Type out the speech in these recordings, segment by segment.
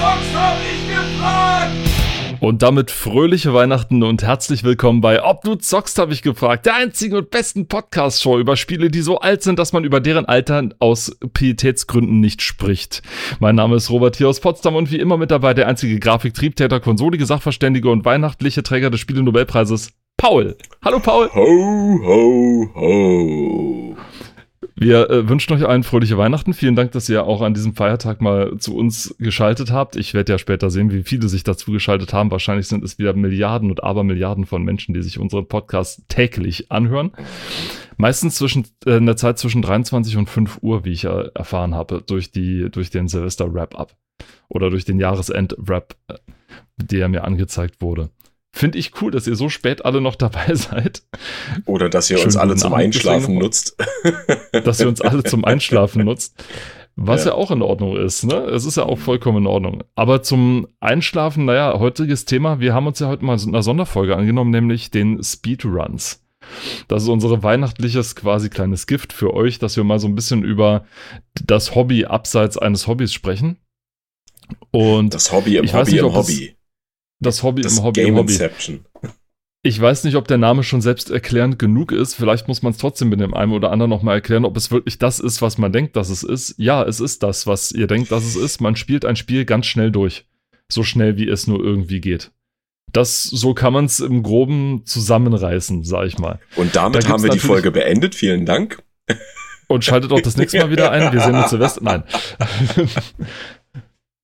zockst, hab ich gefragt! Und damit fröhliche Weihnachten und herzlich willkommen bei Ob du zockst, habe ich gefragt. Der einzigen und besten Podcast-Show über Spiele, die so alt sind, dass man über deren Alter aus Pietätsgründen nicht spricht. Mein Name ist Robert hier aus Potsdam und wie immer mit dabei der einzige Grafiktriebtäter, konsolige Sachverständige und weihnachtliche Träger des Spiele-Nobelpreises, Paul. Hallo Paul. Ho, ho, ho. Wir äh, wünschen euch allen fröhliche Weihnachten. Vielen Dank, dass ihr auch an diesem Feiertag mal zu uns geschaltet habt. Ich werde ja später sehen, wie viele sich dazu geschaltet haben. Wahrscheinlich sind es wieder Milliarden und Abermilliarden von Menschen, die sich unseren Podcast täglich anhören. Meistens zwischen äh, in der Zeit zwischen 23 und 5 Uhr, wie ich ja erfahren habe, durch die durch den Silvester Wrap-up oder durch den Jahresend-Wrap, äh, der mir angezeigt wurde. Finde ich cool, dass ihr so spät alle noch dabei seid. Oder dass ihr uns Schönen alle guten zum Abend, Einschlafen nutzt. dass ihr uns alle zum Einschlafen nutzt. Was ja. Ja. auch in Ordnung ist, ne? Es ist ja auch vollkommen in Ordnung. Aber zum Einschlafen, naja, heutiges Thema, wir haben uns ja heute mal so eine Sonderfolge angenommen, nämlich den Speedruns. Das ist unsere weihnachtliches quasi kleines Gift für euch, dass wir mal so ein bisschen über das Hobby abseits eines Hobbys sprechen. Und Das Hobby im Ich weiß Hobby nicht, im Hobby. Das Hobby Das im Hobby im Game Hobby. Inception. Ich weiß nicht, ob der Name schon selbst erklärend genug ist. Vielleicht muss man es trotzdem mit dem einen oder anderen nochmal erklären, ob es wirklich das ist, was man denkt, dass es ist. Ja, es ist das, was ihr denkt, dass es ist. Man spielt ein Spiel ganz schnell durch. So schnell, wie es nur irgendwie geht. Das, so kann man es im Groben zusammenreißen, sag ich mal. Und Da damit haben wir die Folge beendet. Vielen Dank. Und schaltet auch das nächste Mal wieder ein. Wir sehen uns Silvester. Nein.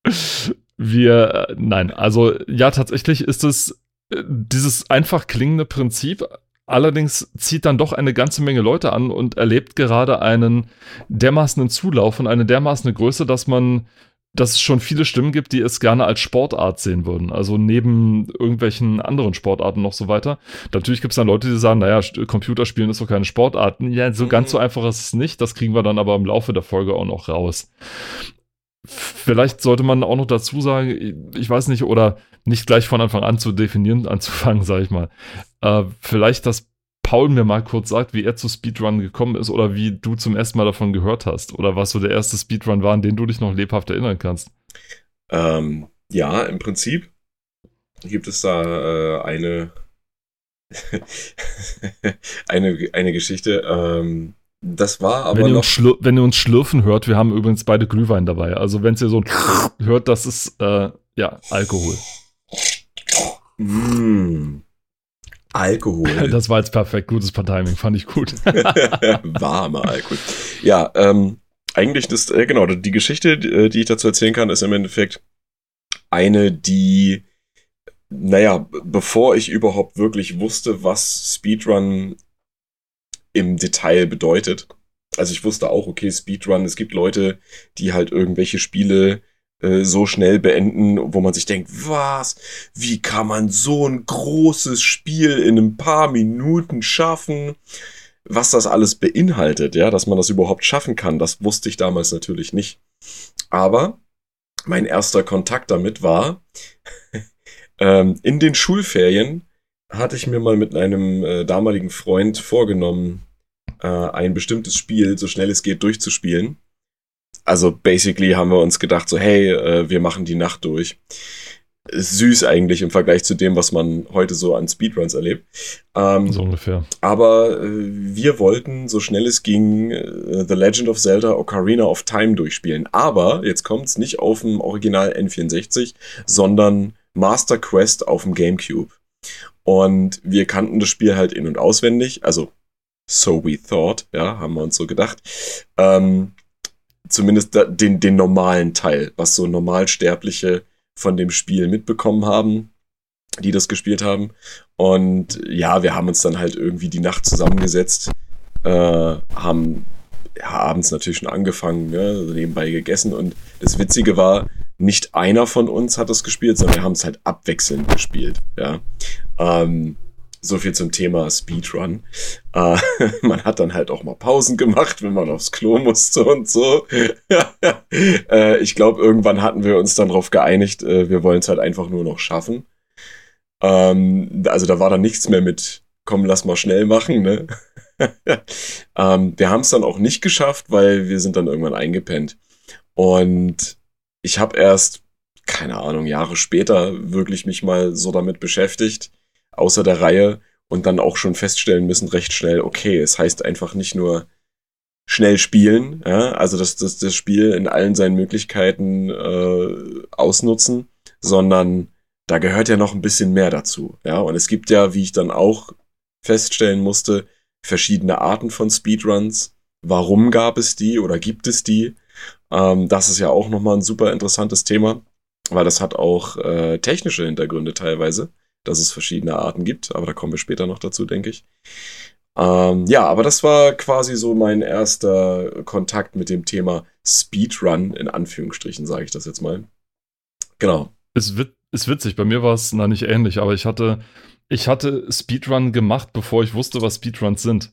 Wir, äh, nein, also ja, tatsächlich ist es äh, dieses einfach klingende Prinzip. Allerdings zieht dann doch eine ganze Menge Leute an und erlebt gerade einen dermaßenen Zulauf und eine dermaßene Größe, dass man, dass es schon viele Stimmen gibt, die es gerne als Sportart sehen würden. Also neben irgendwelchen anderen Sportarten noch so weiter. Natürlich gibt es dann Leute, die sagen, naja, Computerspielen ist doch keine Sportart. Ja, so Mhm. ganz so einfach ist es nicht. Das kriegen wir dann aber im Laufe der Folge auch noch raus. Vielleicht sollte man auch noch dazu sagen, ich weiß nicht, oder nicht gleich von Anfang an zu definieren, anzufangen, sage ich mal. Äh, vielleicht, dass Paul mir mal kurz sagt, wie er zu Speedrun gekommen ist oder wie du zum ersten Mal davon gehört hast oder was so der erste Speedrun war, an den du dich noch lebhaft erinnern kannst. Ähm, ja, im Prinzip gibt es da äh, eine, eine, eine Geschichte. Ähm, das war aber wenn, ihr uns wenn ihr uns schlürfen hört, wir haben übrigens beide Glühwein dabei. Also wenn ihr so ein hört, das ist äh, ja Alkohol. Mm, Alkohol. Das war jetzt perfekt, gutes Timing, fand ich gut. Warmer Alkohol. Ja, ähm, eigentlich ist, äh, genau, die Geschichte, die, äh, die ich dazu erzählen kann, ist im Endeffekt eine, die, naja, bevor ich überhaupt wirklich wusste, was Speedrun im Detail bedeutet. Also ich wusste auch, okay, Speedrun, es gibt Leute, die halt irgendwelche Spiele äh, so schnell beenden, wo man sich denkt, was? Wie kann man so ein großes Spiel in ein paar Minuten schaffen? Was das alles beinhaltet, ja, dass man das überhaupt schaffen kann, das wusste ich damals natürlich nicht. Aber mein erster Kontakt damit war, ähm, in den Schulferien hatte ich mir mal mit einem äh, damaligen Freund vorgenommen, äh, ein bestimmtes Spiel so schnell es geht durchzuspielen. Also basically haben wir uns gedacht, so hey, äh, wir machen die Nacht durch. Ist süß eigentlich im Vergleich zu dem, was man heute so an Speedruns erlebt. Ähm, so ungefähr. aber äh, wir wollten, so schnell es ging, äh, The Legend of Zelda Ocarina of Time durchspielen. Aber, jetzt kommt's, nicht auf dem Original N64, sondern Master Quest auf dem GameCube. Und wir kannten das Spiel halt in- und auswendig, also so we thought, ja, haben wir uns so gedacht. Ähm, zumindest den, den normalen Teil, was so Normalsterbliche von dem Spiel mitbekommen haben, die das gespielt haben. Und ja, wir haben uns dann halt irgendwie die Nacht zusammengesetzt, äh, haben ja, abends natürlich schon angefangen, ne, nebenbei gegessen. Und das Witzige war, nicht einer von uns hat es gespielt, sondern wir haben es halt abwechselnd gespielt. Ja. Ähm, so viel zum Thema Speedrun. Äh, man hat dann halt auch mal Pausen gemacht, wenn man aufs Klo musste und so. äh, ich glaube, irgendwann hatten wir uns dann darauf geeinigt, äh, wir wollen es halt einfach nur noch schaffen. Ähm, also da war dann nichts mehr mit, komm, lass mal schnell machen, ne? ähm, wir haben es dann auch nicht geschafft, weil wir sind dann irgendwann eingepennt. Und ich habe erst keine Ahnung, Jahre später wirklich mich mal so damit beschäftigt, außer der Reihe und dann auch schon feststellen müssen, recht schnell, okay, es heißt einfach nicht nur schnell spielen, ja, also das, das, das Spiel in allen seinen Möglichkeiten äh, ausnutzen, sondern da gehört ja noch ein bisschen mehr dazu, ja, und es gibt ja, wie ich dann auch feststellen musste, verschiedene Arten von Speedruns. Warum gab es die oder gibt es die? Ähm, das ist ja auch nochmal ein super interessantes Thema, weil das hat auch äh, technische Hintergründe teilweise, dass es verschiedene Arten gibt, aber da kommen wir später noch dazu, denke ich. Ähm, ja, aber das war quasi so mein erster Kontakt mit dem Thema Speedrun, in Anführungsstrichen, sage ich das jetzt mal. Genau. Es wird, ist witzig, bei mir war es na nicht ähnlich, aber ich hatte, ich hatte Speedrun gemacht, bevor ich wusste, was Speedruns sind.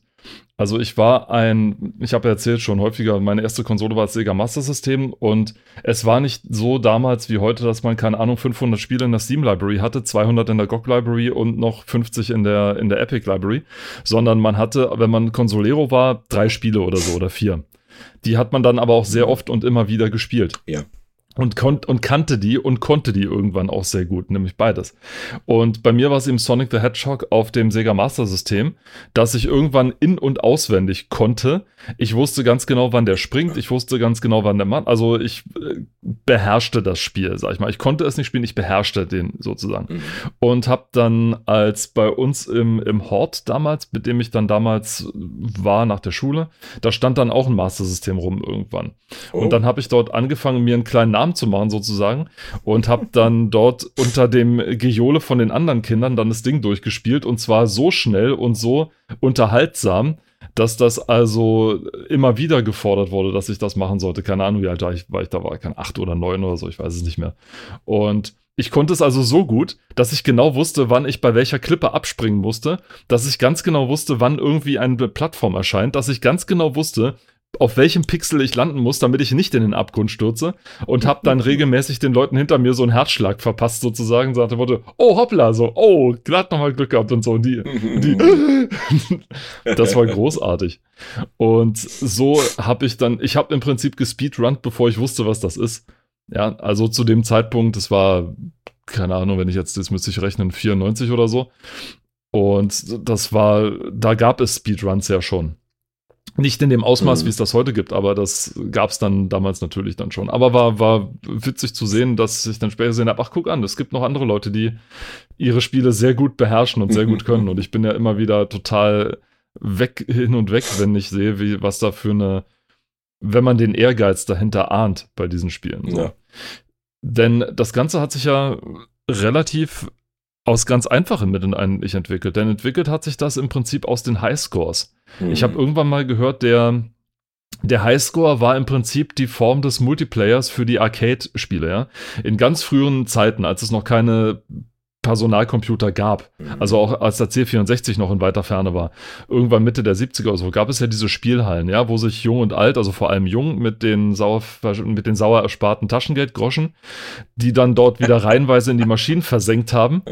Also ich war ein, ich habe ja erzählt schon häufiger, meine erste Konsole war das Sega Master System und es war nicht so damals wie heute, dass man keine Ahnung 500 Spiele in der Steam Library hatte, 200 in der GOG Library und noch 50 in der in der Epic Library, sondern man hatte, wenn man Consolero war, drei Spiele oder so oder vier. Die hat man dann aber auch sehr oft und immer wieder gespielt. Ja und, und kannte die und konnte die irgendwann auch sehr gut, nämlich beides. Und bei mir war es eben Sonic the Hedgehog auf dem Sega Master System, dass ich irgendwann in- und auswendig konnte. Ich wusste ganz genau, wann der springt, ich wusste ganz genau, wann der Mann, also ich äh, beherrschte das Spiel, sag ich mal. Ich konnte es nicht spielen, ich beherrschte den sozusagen. Mhm. Und habe dann als bei uns im, im Hort damals, mit dem ich dann damals war nach der Schule, da stand dann auch ein Master System rum irgendwann. Oh. Und dann habe ich dort angefangen, mir einen kleinen Namen Namen zu machen sozusagen und habe dann dort unter dem Gejohle von den anderen Kindern dann das Ding durchgespielt und zwar so schnell und so unterhaltsam, dass das also immer wieder gefordert wurde, dass ich das machen sollte. Keine Ahnung, wie alt war ich, war ich da war, kein acht oder neun oder so, ich weiß es nicht mehr. Und ich konnte es also so gut, dass ich genau wusste, wann ich bei welcher Klippe abspringen musste, dass ich ganz genau wusste, wann irgendwie eine Plattform erscheint, dass ich ganz genau wusste, auf welchem Pixel ich landen muss, damit ich nicht in den Abgrund stürze und habe dann regelmäßig den Leuten hinter mir so einen Herzschlag verpasst sozusagen, sagte wurde, oh hoppla, so, oh, glatt nochmal Glück gehabt und so und die, die das war großartig. Und so habe ich dann, ich habe im Prinzip gespeedrunnt, bevor ich wusste, was das ist. Ja, also zu dem Zeitpunkt, das war, keine Ahnung, wenn ich jetzt, das müsste ich rechnen, 94 oder so. Und das war, da gab es Speedruns ja schon. Nicht in dem Ausmaß, mhm. wie es das heute gibt, aber das gab es dann damals natürlich dann schon. Aber war, war witzig zu sehen, dass ich dann später gesehen habe, ach guck an, es gibt noch andere Leute, die ihre Spiele sehr gut beherrschen und sehr gut können. Und ich bin ja immer wieder total weg, hin und weg, wenn ich sehe, wie, was da für eine, wenn man den Ehrgeiz dahinter ahnt bei diesen Spielen. So. Ja. Denn das Ganze hat sich ja relativ aus ganz einfachen Mitteln eigentlich entwickelt. Denn entwickelt hat sich das im Prinzip aus den Highscores. Mhm. Ich habe irgendwann mal gehört, der, der Highscore war im Prinzip die Form des Multiplayers für die Arcade-Spiele. Ja? In ganz frühen Zeiten, als es noch keine Personalcomputer gab. Mhm. Also auch als der C64 noch in weiter Ferne war. Irgendwann Mitte der 70er oder so gab es ja diese Spielhallen, ja, wo sich jung und alt, also vor allem jung mit den sauer, mit den sauer ersparten Taschengeldgroschen, die dann dort wieder reihenweise in die Maschinen versenkt haben,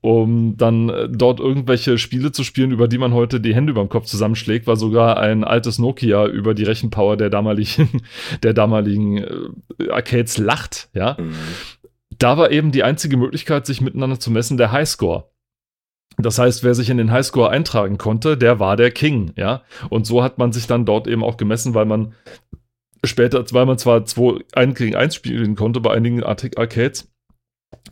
um dann äh, dort irgendwelche Spiele zu spielen, über die man heute die Hände über dem Kopf zusammenschlägt, weil sogar ein altes Nokia über die Rechenpower der damaligen, der damaligen äh, Arcades lacht, ja. Mhm da war eben die einzige Möglichkeit, sich miteinander zu messen, der Highscore. Das heißt, wer sich in den Highscore eintragen konnte, der war der King, ja. Und so hat man sich dann dort eben auch gemessen, weil man später, weil man zwar zwei, ein gegen eins spielen konnte bei einigen Arcades,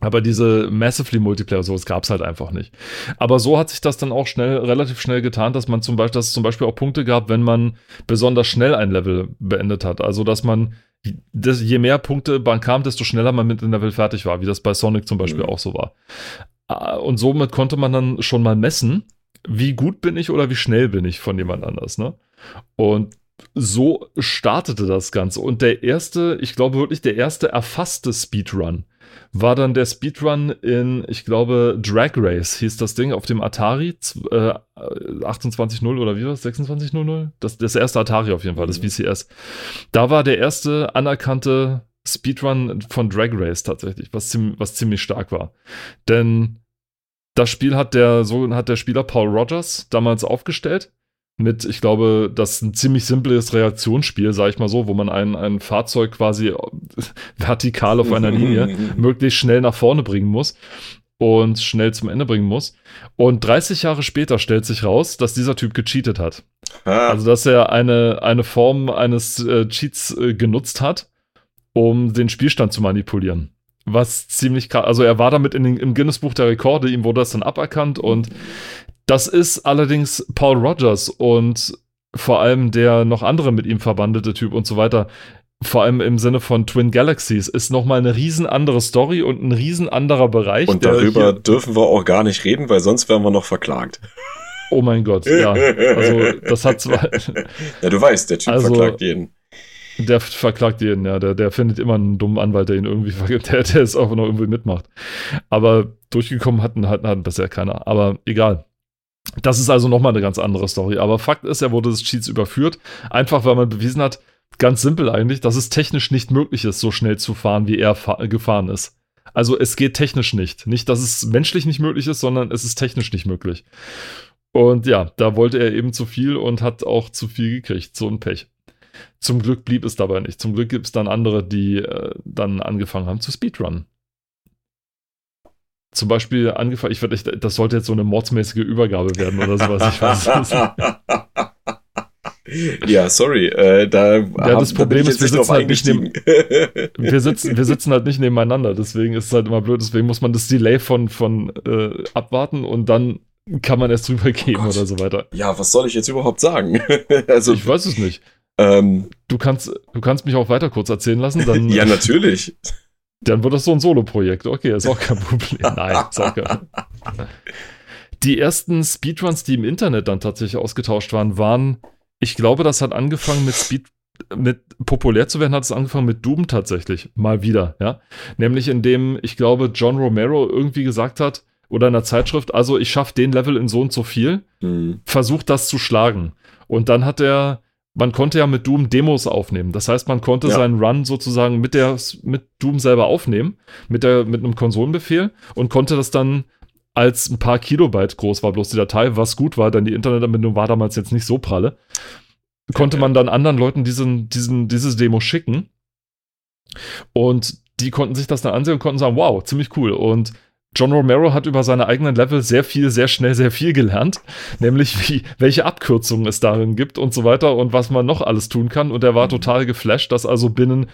aber diese Massively Multiplayer, sowas gab es halt einfach nicht. Aber so hat sich das dann auch schnell, relativ schnell getan, dass man zum Beispiel, dass es zum Beispiel auch Punkte gab, wenn man besonders schnell ein Level beendet hat. Also, dass man das, je mehr Punkte man kam, desto schneller man mit dem Level fertig war, wie das bei Sonic zum Beispiel mhm. auch so war. Ah, und somit konnte man dann schon mal messen, wie gut bin ich oder wie schnell bin ich von jemand anders. Ne? Und so startete das Ganze. Und der erste, ich glaube wirklich, der erste erfasste Speedrun war dann der Speedrun in, ich glaube, Drag Race hieß das Ding auf dem Atari äh, 28.0 oder wie war es? 26.00? Das, das erste Atari auf jeden Fall, das VCS. Mhm. Da war der erste anerkannte Speedrun von Drag Race tatsächlich, was, ziemlich, was ziemlich stark war. Denn das Spiel hat der, so hat der Spieler Paul Rogers damals aufgestellt mit, ich glaube, das ist ein ziemlich simples Reaktionsspiel, sage ich mal so, wo man ein, ein Fahrzeug quasi vertikal auf einer Linie möglichst schnell nach vorne bringen muss und schnell zum Ende bringen muss. Und 30 Jahre später stellt sich raus, dass dieser Typ gecheatet hat. Ah. Also, dass er eine, eine Form eines äh, Cheats äh, genutzt hat, um den Spielstand zu manipulieren. Was ziemlich krass, also er war damit in den, im Guinness-Buch der Rekorde, ihm wurde das dann aberkannt und das ist allerdings Paul Rogers und vor allem der noch andere mit ihm verbandete Typ und so weiter. Vor allem im Sinne von Twin Galaxies ist nochmal eine riesen andere Story und ein riesen anderer Bereich. Und darüber dürfen wir auch gar nicht reden, weil sonst werden wir noch verklagt. Oh mein Gott, ja. Also, das hat zwar. ja, du weißt, der Typ also, verklagt jeden. Der verklagt jeden, ja. Der, der findet immer einen dummen Anwalt, der ihn irgendwie verklagt, der, der es auch noch irgendwie mitmacht. Aber durchgekommen hat, hat, hat bisher keiner. Aber egal. Das ist also nochmal eine ganz andere Story. Aber Fakt ist, er wurde des Cheats überführt. Einfach, weil man bewiesen hat, ganz simpel eigentlich, dass es technisch nicht möglich ist, so schnell zu fahren, wie er gefahren ist. Also es geht technisch nicht. Nicht, dass es menschlich nicht möglich ist, sondern es ist technisch nicht möglich. Und ja, da wollte er eben zu viel und hat auch zu viel gekriegt. So ein Pech. Zum Glück blieb es dabei nicht. Zum Glück gibt es dann andere, die äh, dann angefangen haben zu Speedrunnen zum Beispiel angefangen, ich, ich, das sollte jetzt so eine mordsmäßige Übergabe werden oder sowas. Ich weiß Ja, sorry. Äh, da ja, das Problem ist, wir sitzen, halt nicht neben, wir, sitzen, wir sitzen halt nicht nebeneinander. Deswegen ist es halt immer blöd. Deswegen muss man das Delay von, von äh, abwarten und dann kann man erst drüber gehen oh oder so weiter. Ja, was soll ich jetzt überhaupt sagen? also, ich weiß es nicht. Ähm, du, kannst, du kannst mich auch weiter kurz erzählen lassen. Dann, ja, natürlich. Dann wird das so ein Solo-Projekt. Okay, ist auch kein Problem. Nein, ist auch kein Die ersten Speedruns, die im Internet dann tatsächlich ausgetauscht waren, waren, ich glaube, das hat angefangen mit Speed, mit populär zu werden, hat es angefangen mit Doom tatsächlich. Mal wieder, ja. Nämlich indem, ich glaube, John Romero irgendwie gesagt hat, oder in der Zeitschrift, also ich schaffe den Level in so und so viel, mhm. versucht das zu schlagen. Und dann hat er man konnte ja mit Doom Demos aufnehmen. Das heißt, man konnte ja. seinen Run sozusagen mit der mit Doom selber aufnehmen, mit der mit einem Konsolenbefehl und konnte das dann als ein paar Kilobyte groß war bloß die Datei, was gut war, denn die Internetanbindung war damals jetzt nicht so pralle. Konnte man dann anderen Leuten diesen diesen dieses Demo schicken und die konnten sich das dann ansehen und konnten sagen, wow, ziemlich cool und John Romero hat über seine eigenen Level sehr viel, sehr schnell, sehr viel gelernt, nämlich wie, welche Abkürzungen es darin gibt und so weiter und was man noch alles tun kann. Und er war mhm. total geflasht, dass also binnen,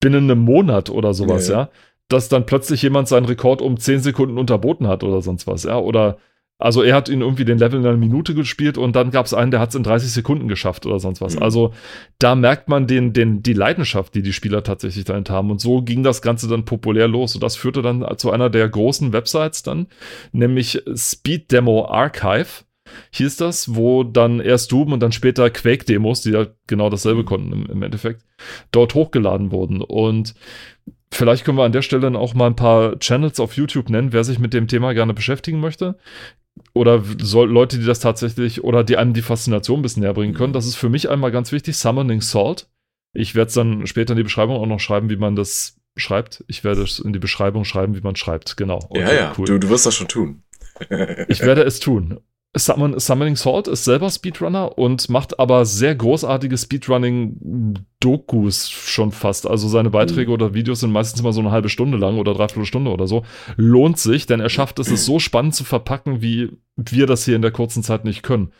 binnen einem Monat oder sowas, ja, ja, ja dass dann plötzlich jemand seinen Rekord um 10 Sekunden unterboten hat oder sonst was, ja, oder also er hat ihn irgendwie den Level in einer Minute gespielt und dann gab es einen, der hat es in 30 Sekunden geschafft oder sonst was. Mhm. Also da merkt man den, den, die Leidenschaft, die die Spieler tatsächlich dahin haben. Und so ging das Ganze dann populär los. Und das führte dann zu einer der großen Websites dann, nämlich Speed Demo Archive hieß das, wo dann erst Doom und dann später Quake-Demos, die ja genau dasselbe mhm. konnten im, im Endeffekt, dort hochgeladen wurden. Und Vielleicht können wir an der Stelle dann auch mal ein paar Channels auf YouTube nennen, wer sich mit dem Thema gerne beschäftigen möchte oder soll, Leute, die das tatsächlich oder die einem die Faszination ein bisschen näher bringen können. Das ist für mich einmal ganz wichtig, Summoning Salt. Ich werde es dann später in die Beschreibung auch noch schreiben, wie man das schreibt. Ich werde es in die Beschreibung schreiben, wie man schreibt. Genau. Okay, ja, ja, cool. du, du wirst das schon tun. ich werde es tun. Summon, Summoning Sword ist selber Speedrunner und macht aber sehr großartige Speedrunning-Dokus schon fast. Also seine Beiträge mhm. oder Videos sind meistens immer so eine halbe Stunde lang oder dreiviertel Stunde oder so. Lohnt sich, denn er schafft es, es so spannend zu verpacken, wie wir das hier in der kurzen Zeit nicht können.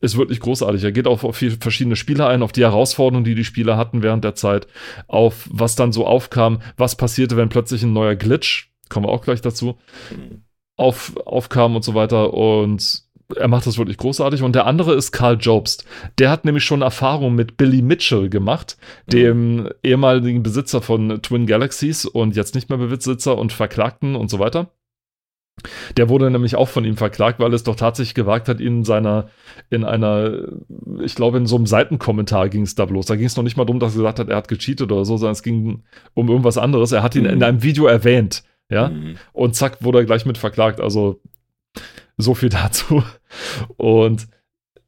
Ist wirklich großartig. Er geht auf, auf viele verschiedene Spieler ein, auf die Herausforderungen, die die Spieler hatten während der Zeit, auf was dann so aufkam, was passierte, wenn plötzlich ein neuer Glitch, kommen wir auch gleich dazu, mhm. auf, aufkam und so weiter und er macht das wirklich großartig. Und der andere ist Karl Jobst. Der hat nämlich schon Erfahrung mit Billy Mitchell gemacht, dem mhm. ehemaligen Besitzer von Twin Galaxies und jetzt nicht mehr Besitzer und Verklagten und so weiter. Der wurde nämlich auch von ihm verklagt, weil es doch tatsächlich gewagt hat, ihn in seiner, in einer, ich glaube, in so einem Seitenkommentar ging es da bloß. Da ging es noch nicht mal darum, dass er gesagt hat, er hat gecheatet oder so, sondern es ging um irgendwas anderes. Er hat ihn mhm. in einem Video erwähnt, ja. Mhm. Und zack, wurde er gleich mit verklagt. Also so viel dazu. Und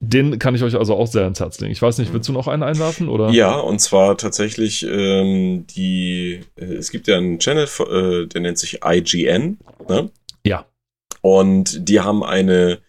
den kann ich euch also auch sehr ins Herz legen. Ich weiß nicht, willst du noch einen einwerfen? Oder? Ja, und zwar tatsächlich ähm, die, äh, es gibt ja einen Channel, äh, der nennt sich IGN. Ne? Ja. Und die haben eine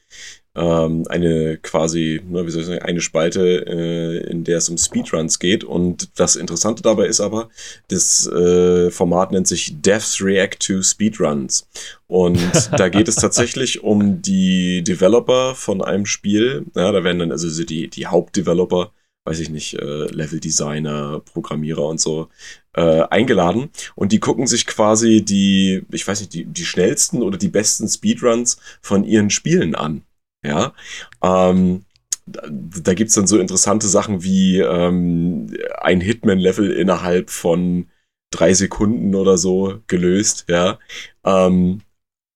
ähm, eine quasi, ne, wie soll ich sagen, eine Spalte, äh, in der es um Speedruns geht. Und das Interessante dabei ist aber, das äh, Format nennt sich Devs React to Speedruns. Und da geht es tatsächlich um die Developer von einem Spiel. Ja, da werden dann also die, die Hauptdeveloper weiß ich nicht, äh, Level-Designer, Programmierer und so äh, eingeladen. Und die gucken sich quasi die, ich weiß nicht, die, die schnellsten oder die besten Speedruns von ihren Spielen an. Ja. Ähm, da, gibt's dann so interessante Sachen wie ähm, ein Hitman-Level innerhalb von drei Sekunden oder so gelöst, ja. Ähm,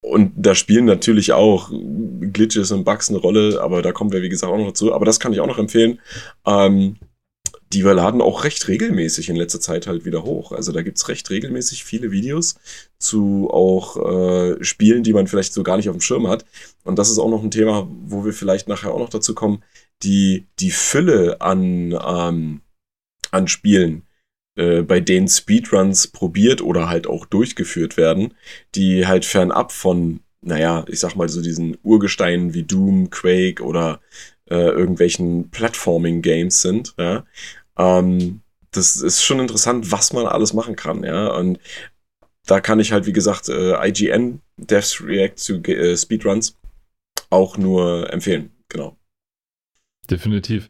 und da spielen natürlich auch Glitches und Bugs eine Rolle, aber da kommen wir, wie gesagt, auch noch dazu. Aber das kann ich auch noch empfehlen. Ähm, die wir laden auch recht regelmäßig in letzter Zeit halt wieder hoch. Also da gibt's recht regelmäßig viele Videos zu auch äh, Spielen, die man vielleicht so gar nicht auf dem Schirm hat. Und das ist auch noch ein Thema, wo wir vielleicht nachher auch noch dazu kommen, die, die Fülle an, ähm, an Spielen, äh, bei denen Speedruns probiert oder halt auch durchgeführt werden, die halt fernab von, naja, ich sag mal so diesen Urgesteinen wie Doom, Quake oder äh, irgendwelchen Platforming-Games sind, ja. Ähm, das ist schon interessant, was man alles machen kann, ja. Und da kann ich halt, wie gesagt, äh, IGN, Devs React to äh, Speedruns, auch nur empfehlen, genau. Definitiv.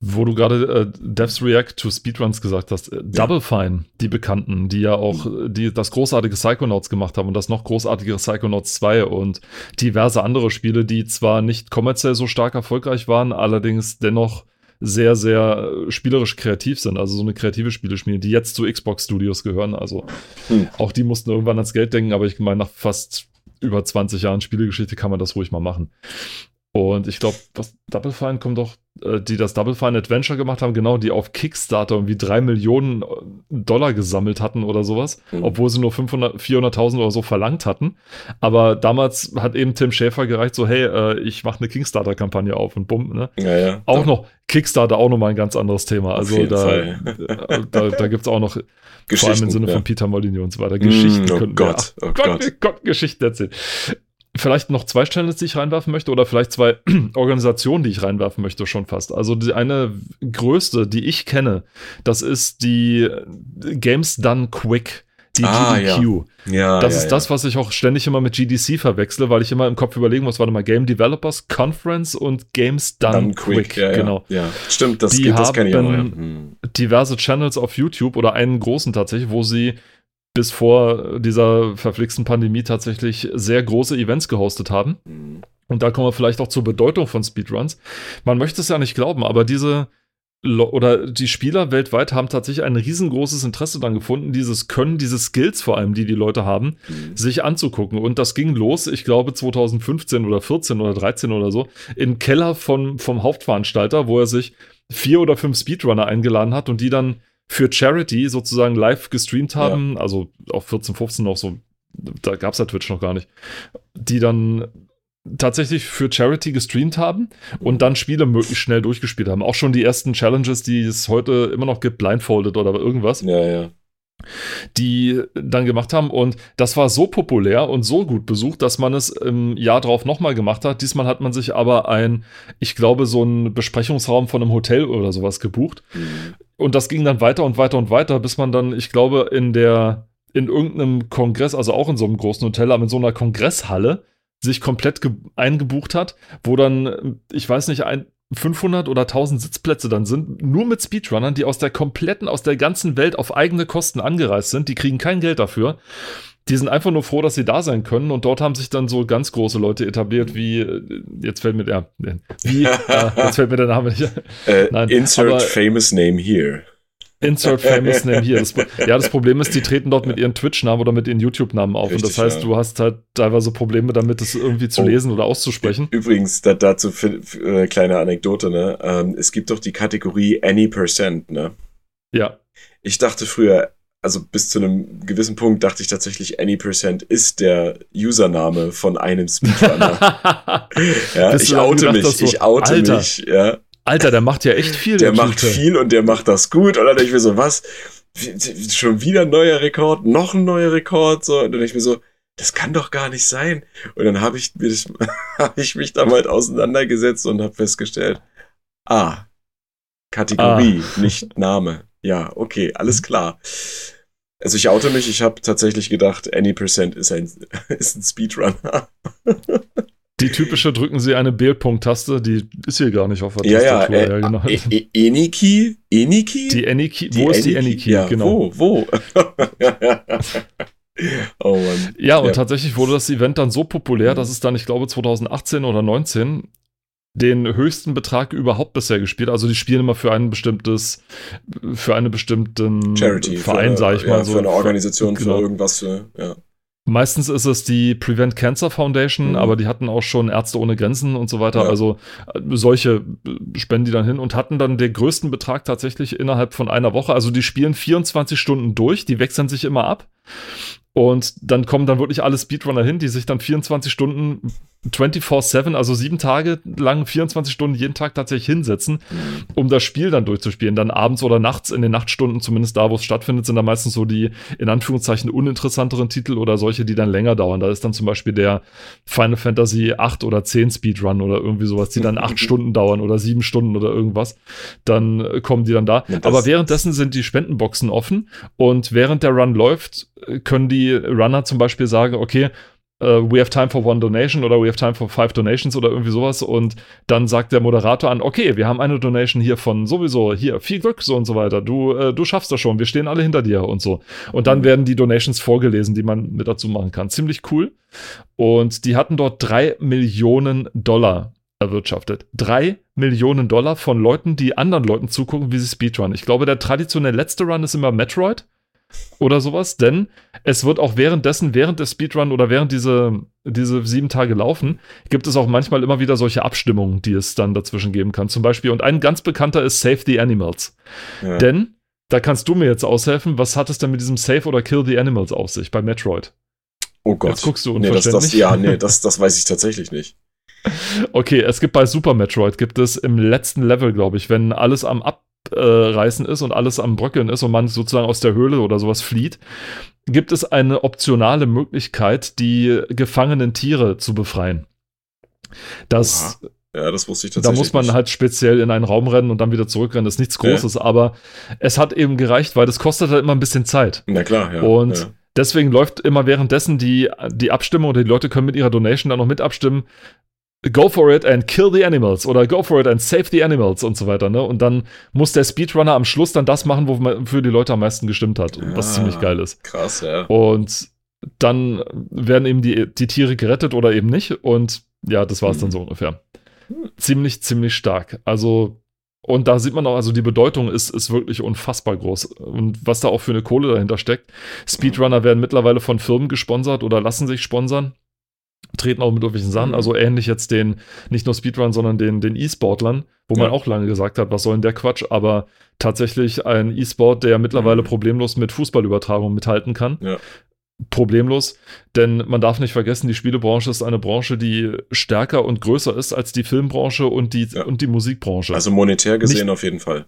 Wo du gerade äh, Devs React to Speedruns gesagt hast, äh, Double Fine, die Bekannten, die ja auch mhm. die das großartige Psychonauts gemacht haben und das noch großartigere Psychonauts 2 und diverse andere Spiele, die zwar nicht kommerziell so stark erfolgreich waren, allerdings dennoch sehr, sehr äh, spielerisch kreativ sind, also so eine kreative Spiele spielen, die jetzt zu Xbox Studios gehören. Also hm. auch die mussten irgendwann ans Geld denken, aber ich meine, nach fast über 20 Jahren Spielegeschichte kann man das ruhig mal machen. Und ich glaube, was Double Fine kommt doch, äh, die das Double Fine Adventure gemacht haben, genau, die auf Kickstarter irgendwie drei Millionen äh, Dollar gesammelt hatten oder sowas, mhm. obwohl sie nur 500, 400.000 oder so verlangt hatten. Aber damals hat eben Tim Schäfer gereicht, so, hey, äh, ich mache eine Kickstarter-Kampagne auf und bumm, ne? Ja, ja. Auch noch, Kickstarter auch nochmal ein ganz anderes Thema. Also da, äh, da, da gibt es auch noch, vor allem im Sinne ja. von Peter Molyneux und so weiter, Geschichten. Mm, oh Gott, wir, oh Gott, Gott, Gott, Geschichten erzählen vielleicht noch zwei Channels, die ich reinwerfen möchte, oder vielleicht zwei Organisationen, die ich reinwerfen möchte, schon fast. Also die eine größte, die ich kenne, das ist die Games Done Quick. Die ah, GDQ. Ja. ja das ja, ist ja. das, was ich auch ständig immer mit GDC verwechsle, weil ich immer im Kopf überlegen muss, warte mal, Game Developers Conference und Games Done, Done Quick. Quick. genau. Ja, stimmt, das, die geht, das kenne ich auch. Hm. diverse Channels auf YouTube oder einen großen tatsächlich, wo sie bis vor dieser verflixten Pandemie tatsächlich sehr große Events gehostet haben. Mhm. Und da kommen wir vielleicht auch zur Bedeutung von Speedruns. Man möchte es ja nicht glauben, aber diese oder die Spieler weltweit haben tatsächlich ein riesengroßes Interesse dann gefunden, dieses Können, diese Skills vor allem, die die Leute haben, mhm. sich anzugucken. Und das ging los, ich glaube 2015 oder 14 oder 13 oder so, im Keller von, vom Hauptveranstalter, wo er sich vier oder fünf Speedrunner eingeladen hat und die dann für Charity sozusagen live gestreamt haben, ja. also auf 14, 15 noch so, da gab es ja Twitch noch gar nicht, die dann tatsächlich für Charity gestreamt haben und dann Spiele möglichst schnell durchgespielt haben. Auch schon die ersten Challenges, die es heute immer noch gibt, blindfolded oder irgendwas. Ja, ja die dann gemacht haben. Und das war so populär und so gut besucht, dass man es im Jahr drauf nochmal gemacht hat. Diesmal hat man sich aber ein, ich glaube, so einen Besprechungsraum von einem Hotel oder sowas gebucht. Mhm. Und das ging dann weiter und weiter und weiter, bis man dann, ich glaube, in der, in irgendeinem Kongress, also auch in so einem großen Hotel, aber in so einer Kongresshalle, sich komplett eingebucht hat, wo dann, ich weiß nicht, ein, 500 oder 1000 Sitzplätze dann sind, nur mit Speedrunnern, die aus der kompletten, aus der ganzen Welt auf eigene Kosten angereist sind. Die kriegen kein Geld dafür. Die sind einfach nur froh, dass sie da sein können. Und dort haben sich dann so ganz große Leute etabliert, wie, äh, jetzt fällt mir der, wie, äh, jetzt fällt mir der Name nicht. Äh, Nein, insert aber, famous name here. Insert famous name hier. Das, ja, das Problem ist, die treten dort mit ihren Twitch-Namen oder mit ihren YouTube-Namen auf. Richtig, und das heißt, ja. du hast halt teilweise Probleme damit, das irgendwie zu oh. lesen oder auszusprechen. Übrigens, da, dazu für, für, äh, kleine Anekdote, ne? Ähm, es gibt doch die Kategorie Any Percent, ne? Ja. Ich dachte früher, also bis zu einem gewissen Punkt dachte ich tatsächlich, Any Percent ist der Username von einem Speedrunner. ja, ich oute mich, so, ich oute Alter, mich, ja. Alter, der macht ja echt viel. Der macht Typ. viel und der macht das gut. Und dann denke ich mir so, was? Schon wieder ein neuer Rekord, noch ein neuer Rekord. So. Und dann denke ich mir so, das kann doch gar nicht sein. Und dann habe ich, hab ich mich damit auseinandergesetzt und habe festgestellt, ah, Kategorie, ah. nicht Name. Ja, okay, alles klar. Also ich oute mich, ich habe tatsächlich gedacht, Any Percent ist ein, ist ein Speedrunner. Die typische drücken Sie eine B-Punkt-Taste, die ist hier gar nicht auf der ja, Tastatur. Ja, äh, ja, genau. E e Eniki? Eniki? Die Eniki? Wo ist die Eniki? Ja, genau. Wo? Wo? oh Mann. Ja, und ja. tatsächlich wurde das Event dann so populär, dass es dann, ich glaube, 2018 oder 19 den höchsten Betrag überhaupt bisher gespielt. Also die spielen immer für ein bestimmtes, für einen bestimmten Charity, Verein, sag ich mal. Ja, so. Für eine Organisation, genau. für irgendwas. Für, ja. Meistens ist es die Prevent Cancer Foundation, mhm. aber die hatten auch schon Ärzte ohne Grenzen und so weiter. Ja. Also äh, solche äh, spenden die dann hin und hatten dann den größten Betrag tatsächlich innerhalb von einer Woche. Also die spielen 24 Stunden durch, die wechseln sich immer ab. Und dann kommen dann wirklich alle Speedrunner hin, die sich dann 24 Stunden 24-7, also sieben Tage lang, 24 Stunden jeden Tag tatsächlich hinsetzen, um das Spiel dann durchzuspielen. Dann abends oder nachts in den Nachtstunden, zumindest da, wo es stattfindet, sind da meistens so die in Anführungszeichen uninteressanteren Titel oder solche, die dann länger dauern. Da ist dann zum Beispiel der Final Fantasy 8 oder 10 Speedrun oder irgendwie sowas, die dann acht Stunden dauern oder sieben Stunden oder irgendwas. Dann äh, kommen die dann da. Aber währenddessen sind die Spendenboxen offen und während der Run läuft, äh, können die Runner zum Beispiel sagen, okay, uh, we have time for one donation oder we have time for five donations oder irgendwie sowas und dann sagt der Moderator an, okay, wir haben eine Donation hier von sowieso, hier, viel Glück, so und so weiter, du, äh, du schaffst das schon, wir stehen alle hinter dir und so. Und dann mhm. werden die Donations vorgelesen, die man mit dazu machen kann. Ziemlich cool. Und die hatten dort drei Millionen Dollar erwirtschaftet. Drei Millionen Dollar von Leuten, die anderen Leuten zugucken, wie sie Speedrun. Ich glaube, der traditionelle letzte Run ist immer Metroid oder sowas, denn es wird auch währenddessen, während der Speedrun oder während diese, diese sieben Tage laufen, gibt es auch manchmal immer wieder solche Abstimmungen, die es dann dazwischen geben kann. Zum Beispiel, und ein ganz bekannter ist Save the Animals. Ja. Denn, da kannst du mir jetzt aushelfen, was hat es denn mit diesem Save oder Kill the Animals auf sich bei Metroid? Oh Gott. Jetzt guckst du nee, das, das, Ja, nee, das, das weiß ich tatsächlich nicht. Okay, es gibt bei Super Metroid, gibt es im letzten Level, glaube ich, wenn alles am Ab Abreißen ist und alles am Bröckeln ist und man sozusagen aus der Höhle oder sowas flieht, gibt es eine optionale Möglichkeit, die gefangenen Tiere zu befreien. Das, ja, das wusste ich tatsächlich. Da muss man nicht. halt speziell in einen Raum rennen und dann wieder zurückrennen. Das ist nichts Großes, ja. aber es hat eben gereicht, weil das kostet halt immer ein bisschen Zeit. Na klar, ja. Und ja. deswegen läuft immer währenddessen die, die Abstimmung oder die Leute können mit ihrer Donation dann noch mit abstimmen, go for it and kill the animals oder go for it and save the animals und so weiter, ne? Und dann muss der Speedrunner am Schluss dann das machen, wofür die Leute am meisten gestimmt hat, ja, was ziemlich geil ist. Krass, ja. Und dann werden eben die, die Tiere gerettet oder eben nicht und ja, das war es mhm. dann so ungefähr. Ziemlich, ziemlich stark. Also und da sieht man auch, also die Bedeutung ist, ist wirklich unfassbar groß. Und was da auch für eine Kohle dahinter steckt. Speedrunner werden mittlerweile von Firmen gesponsert oder lassen sich sponsern treten auch mit irgendwelchen Sachen, mhm. also ähnlich jetzt den, nicht nur Speedrun, sondern den, den E-Sportlern, wo ja. man auch lange gesagt hat, was soll denn der Quatsch, aber tatsächlich ein E-Sport, der mittlerweile mhm. problemlos mit Fußballübertragung mithalten kann. Ja. Problemlos, denn man darf nicht vergessen, die Spielebranche ist eine Branche, die stärker und größer ist als die Filmbranche und die, ja. und die Musikbranche. Also monetär gesehen nicht, auf jeden Fall.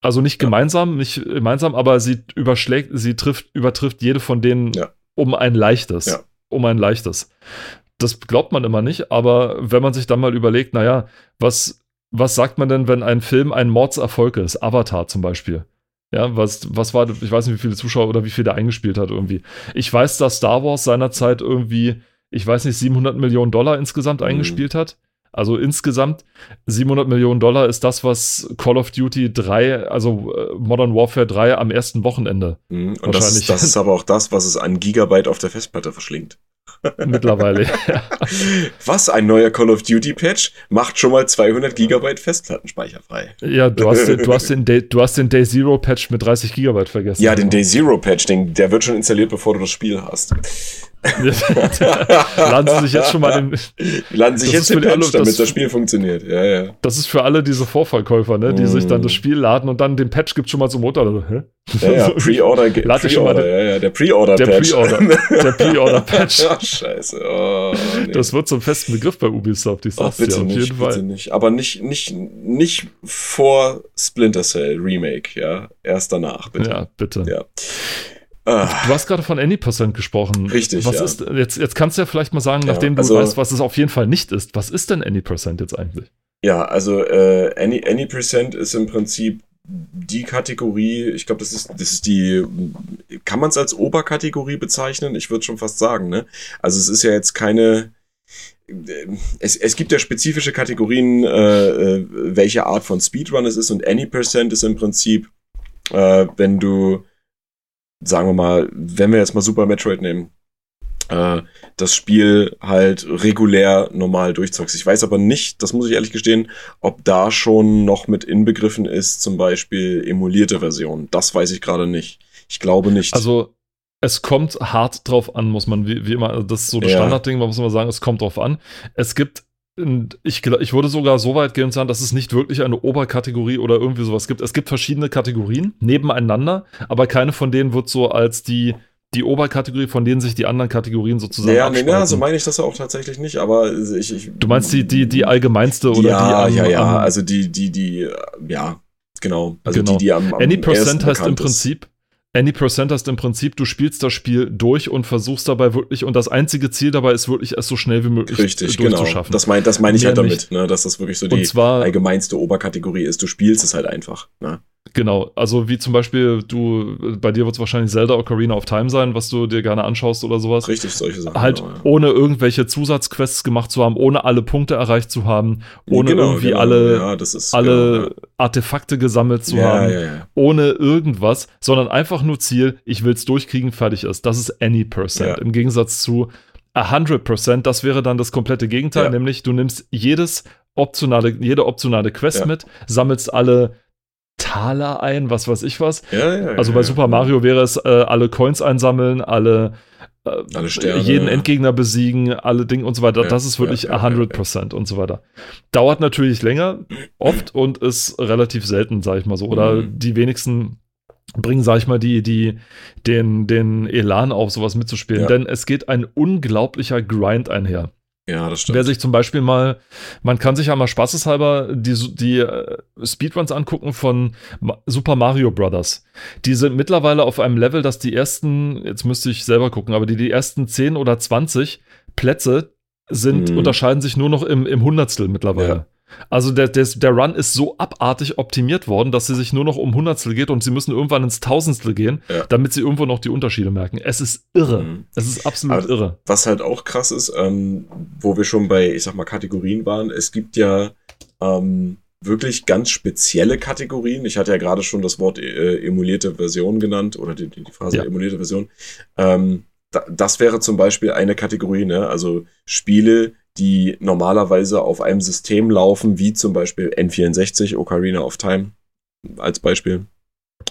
Also nicht gemeinsam, nicht gemeinsam, aber sie überschlägt, sie trifft, übertrifft jede von denen um ein leichtes. Ja um ein leichtes. Das glaubt man immer nicht, aber wenn man sich dann mal überlegt, naja, was, was sagt man denn, wenn ein Film ein Mordserfolg ist? Avatar zum Beispiel. Ja, was, was war, ich weiß nicht, wie viele Zuschauer oder wie viel der eingespielt hat irgendwie. Ich weiß, dass Star Wars seinerzeit irgendwie, ich weiß nicht, 700 Millionen Dollar insgesamt mhm. eingespielt hat. Also insgesamt 700 Millionen Dollar ist das, was Call of Duty 3, also äh, Modern Warfare 3 am ersten Wochenende. Mhm. Und wahrscheinlich. Das ist, das ist aber auch das, was es an Gigabyte auf der Festplatte verschlingt. Mittlerweile, ja. Was, ein neuer Call of Duty Patch macht schon mal 200 Gigabyte Festplattenspeicher frei. Ja, du hast, du hast, den, Day, du hast den Day Zero Patch mit 30 Gigabyte vergessen. Ja, den Day Zero Patch, den, der wird schon installiert, bevor du das Spiel hast. Laden Sie sich jetzt schon mal den. Laden sich jetzt den Patch, alle, damit das, das, Spiel funktioniert. Ja, ja. Das ist für alle diese Vorverkäufer, ne, die mm. sich dann das Spiel laden und dann den Patch gibt schon mal zum Motor. Also, hä? Ja, ja, Pre-Order, Pre schon mal den, ja, ja, der Pre-Order-Patch. Der Pre-Order, der Pre-Order-Patch. Ach, scheiße. Oh, nee. Das wird zum festen Begriff bei Ubisoft, ich sag's Ach, bitte ja, auf nicht, jeden Fall. Bitte nicht. Aber nicht, nicht, nicht vor Splinter Cell Remake, ja. Erst danach, bitte. Ja, bitte. Ja. Du hast gerade von Any% gesprochen. Richtig. Was ja. ist, jetzt, jetzt kannst du ja vielleicht mal sagen, nachdem ja, also, du weißt, was es auf jeden Fall nicht ist. Was ist denn Any% jetzt eigentlich? Ja, also äh, Any, Any% ist im Prinzip die Kategorie, ich glaube, das ist, das ist die, kann man es als Oberkategorie bezeichnen? Ich würde schon fast sagen, ne? Also es ist ja jetzt keine, es, es gibt ja spezifische Kategorien, äh, äh welche Art von Speedrun es ist und Any Percent ist im Prinzip, äh, wenn du sagen wir mal, wenn wir jetzt mal Super Metroid nehmen, äh, das Spiel halt regulär normal durchzockst. Ich weiß aber nicht, das muss ich ehrlich gestehen, ob da schon noch mit inbegriffen ist, zum Beispiel emulierte Version. Das weiß ich gerade nicht. Ich glaube nicht. Also es kommt hart drauf an, muss man wie, wie immer, das ist so das ja. Standardding, man muss immer sagen, es kommt drauf an. Es gibt ich, ich würde sogar so weit gehen und sagen, dass es nicht wirklich eine Oberkategorie oder irgendwie sowas gibt. Es gibt verschiedene Kategorien nebeneinander, aber keine von denen wird so als die, die Oberkategorie, von denen sich die anderen Kategorien sozusagen Ja, nee, nee, so meine ich das auch tatsächlich nicht, aber ich, ich Du meinst die, die, die allgemeinste oder ja, die Ja, ja, ja, also die, die, die, ja, genau. Also genau. die, die am, am Any Percent heißt im Prinzip, Any Percent heißt im Prinzip, du spielst das Spiel durch und versuchst dabei wirklich, und das einzige Ziel dabei ist wirklich, es so schnell wie möglich Richtig, durchzuschaffen. Genau. Das meine das mein ich halt damit, ne, dass das wirklich so die zwar, allgemeinste Oberkategorie ist. Du spielst es halt einfach. Ne? Genau, also wie zum Beispiel du, bei dir wird es wahrscheinlich Zelda Ocarina of Time sein, was du dir gerne anschaust oder sowas. Richtig, solche Sachen. Halt genau, ja. ohne irgendwelche Zusatzquests gemacht zu haben, ohne alle Punkte erreicht zu haben, ohne genau, irgendwie genau. alle, ja, ist, alle genau, Artefakte gesammelt zu haben, ohne irgendwas, sondern einfach nur Ziel, ich will es durchkriegen, fertig ist. Das ist any percent. Im Gegensatz zu 100%, das wäre dann das komplette Gegenteil, nämlich du nimmst jedes optionale, jede optionale Quest mit, sammelst alle Taler ein, was weiß ich was. Ja, ja, also bei Super Mario wäre es äh, alle Coins einsammeln, alle, äh, alle Sterne, jeden Endgegner besiegen, alle Dinge und so weiter. das ist wirklich 100% und so weiter. Dauert natürlich länger, oft und ist relativ selten, sag ich mal so. Oder mhm. die wenigsten bringen, sag ich mal, die, die, den, den Elan auf, sowas mitzuspielen. Denn es geht ein unglaublicher Grind einher. Ja, das stimmt. Wer sich zum Beispiel mal, man kann sich ja mal spaßeshalber die, die äh, Speedruns angucken von Super Mario Brothers. Die sind mittlerweile auf einem Level, dass die ersten, jetzt müsste ich selber gucken, aber die, die ersten 10 oder 20 Plätze sind, mhm. unterscheiden sich nur noch im, im Hundertstel mittlerweile. Ja. Also der, der, der Run ist so abartig optimiert worden, dass sie sich nur noch um Hundertstel geht und sie müssen irgendwann ins Tausendstel gehen, ja. damit sie irgendwo noch die Unterschiede merken. Es ist irre. Mhm. Es ist absolut Aber irre. Was halt auch krass ist, ähm, wo wir schon bei, ich sag mal, Kategorien waren, es gibt ja ähm, wirklich ganz spezielle Kategorien. Ich hatte ja gerade schon das Wort äh, emulierte Version genannt oder die, die Phrase ja. emulierte Version. Ähm, das wäre zum Beispiel eine Kategorie, ne? Also Spiele, die normalerweise auf einem System laufen, wie zum Beispiel N64, Ocarina of Time als Beispiel.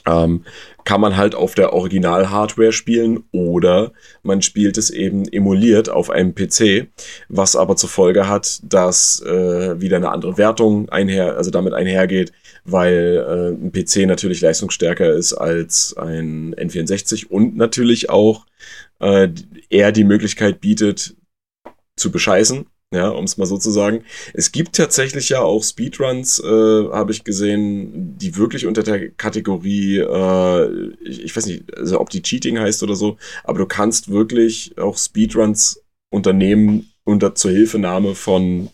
Ähm, kann man halt auf der Original-Hardware spielen oder man spielt es eben emuliert auf einem PC, was aber zur Folge hat, dass äh, wieder eine andere Wertung einher, also damit einhergeht, weil äh, ein PC natürlich leistungsstärker ist als ein N64 und natürlich auch äh, eher die Möglichkeit bietet, zu bescheißen ja, um es mal so zu sagen. Es gibt tatsächlich ja auch Speedruns, äh, habe ich gesehen, die wirklich unter der Kategorie, äh, ich, ich, weiß nicht, also ob die Cheating heißt oder so, aber du kannst wirklich auch Speedruns unternehmen unter zur Hilfenahme von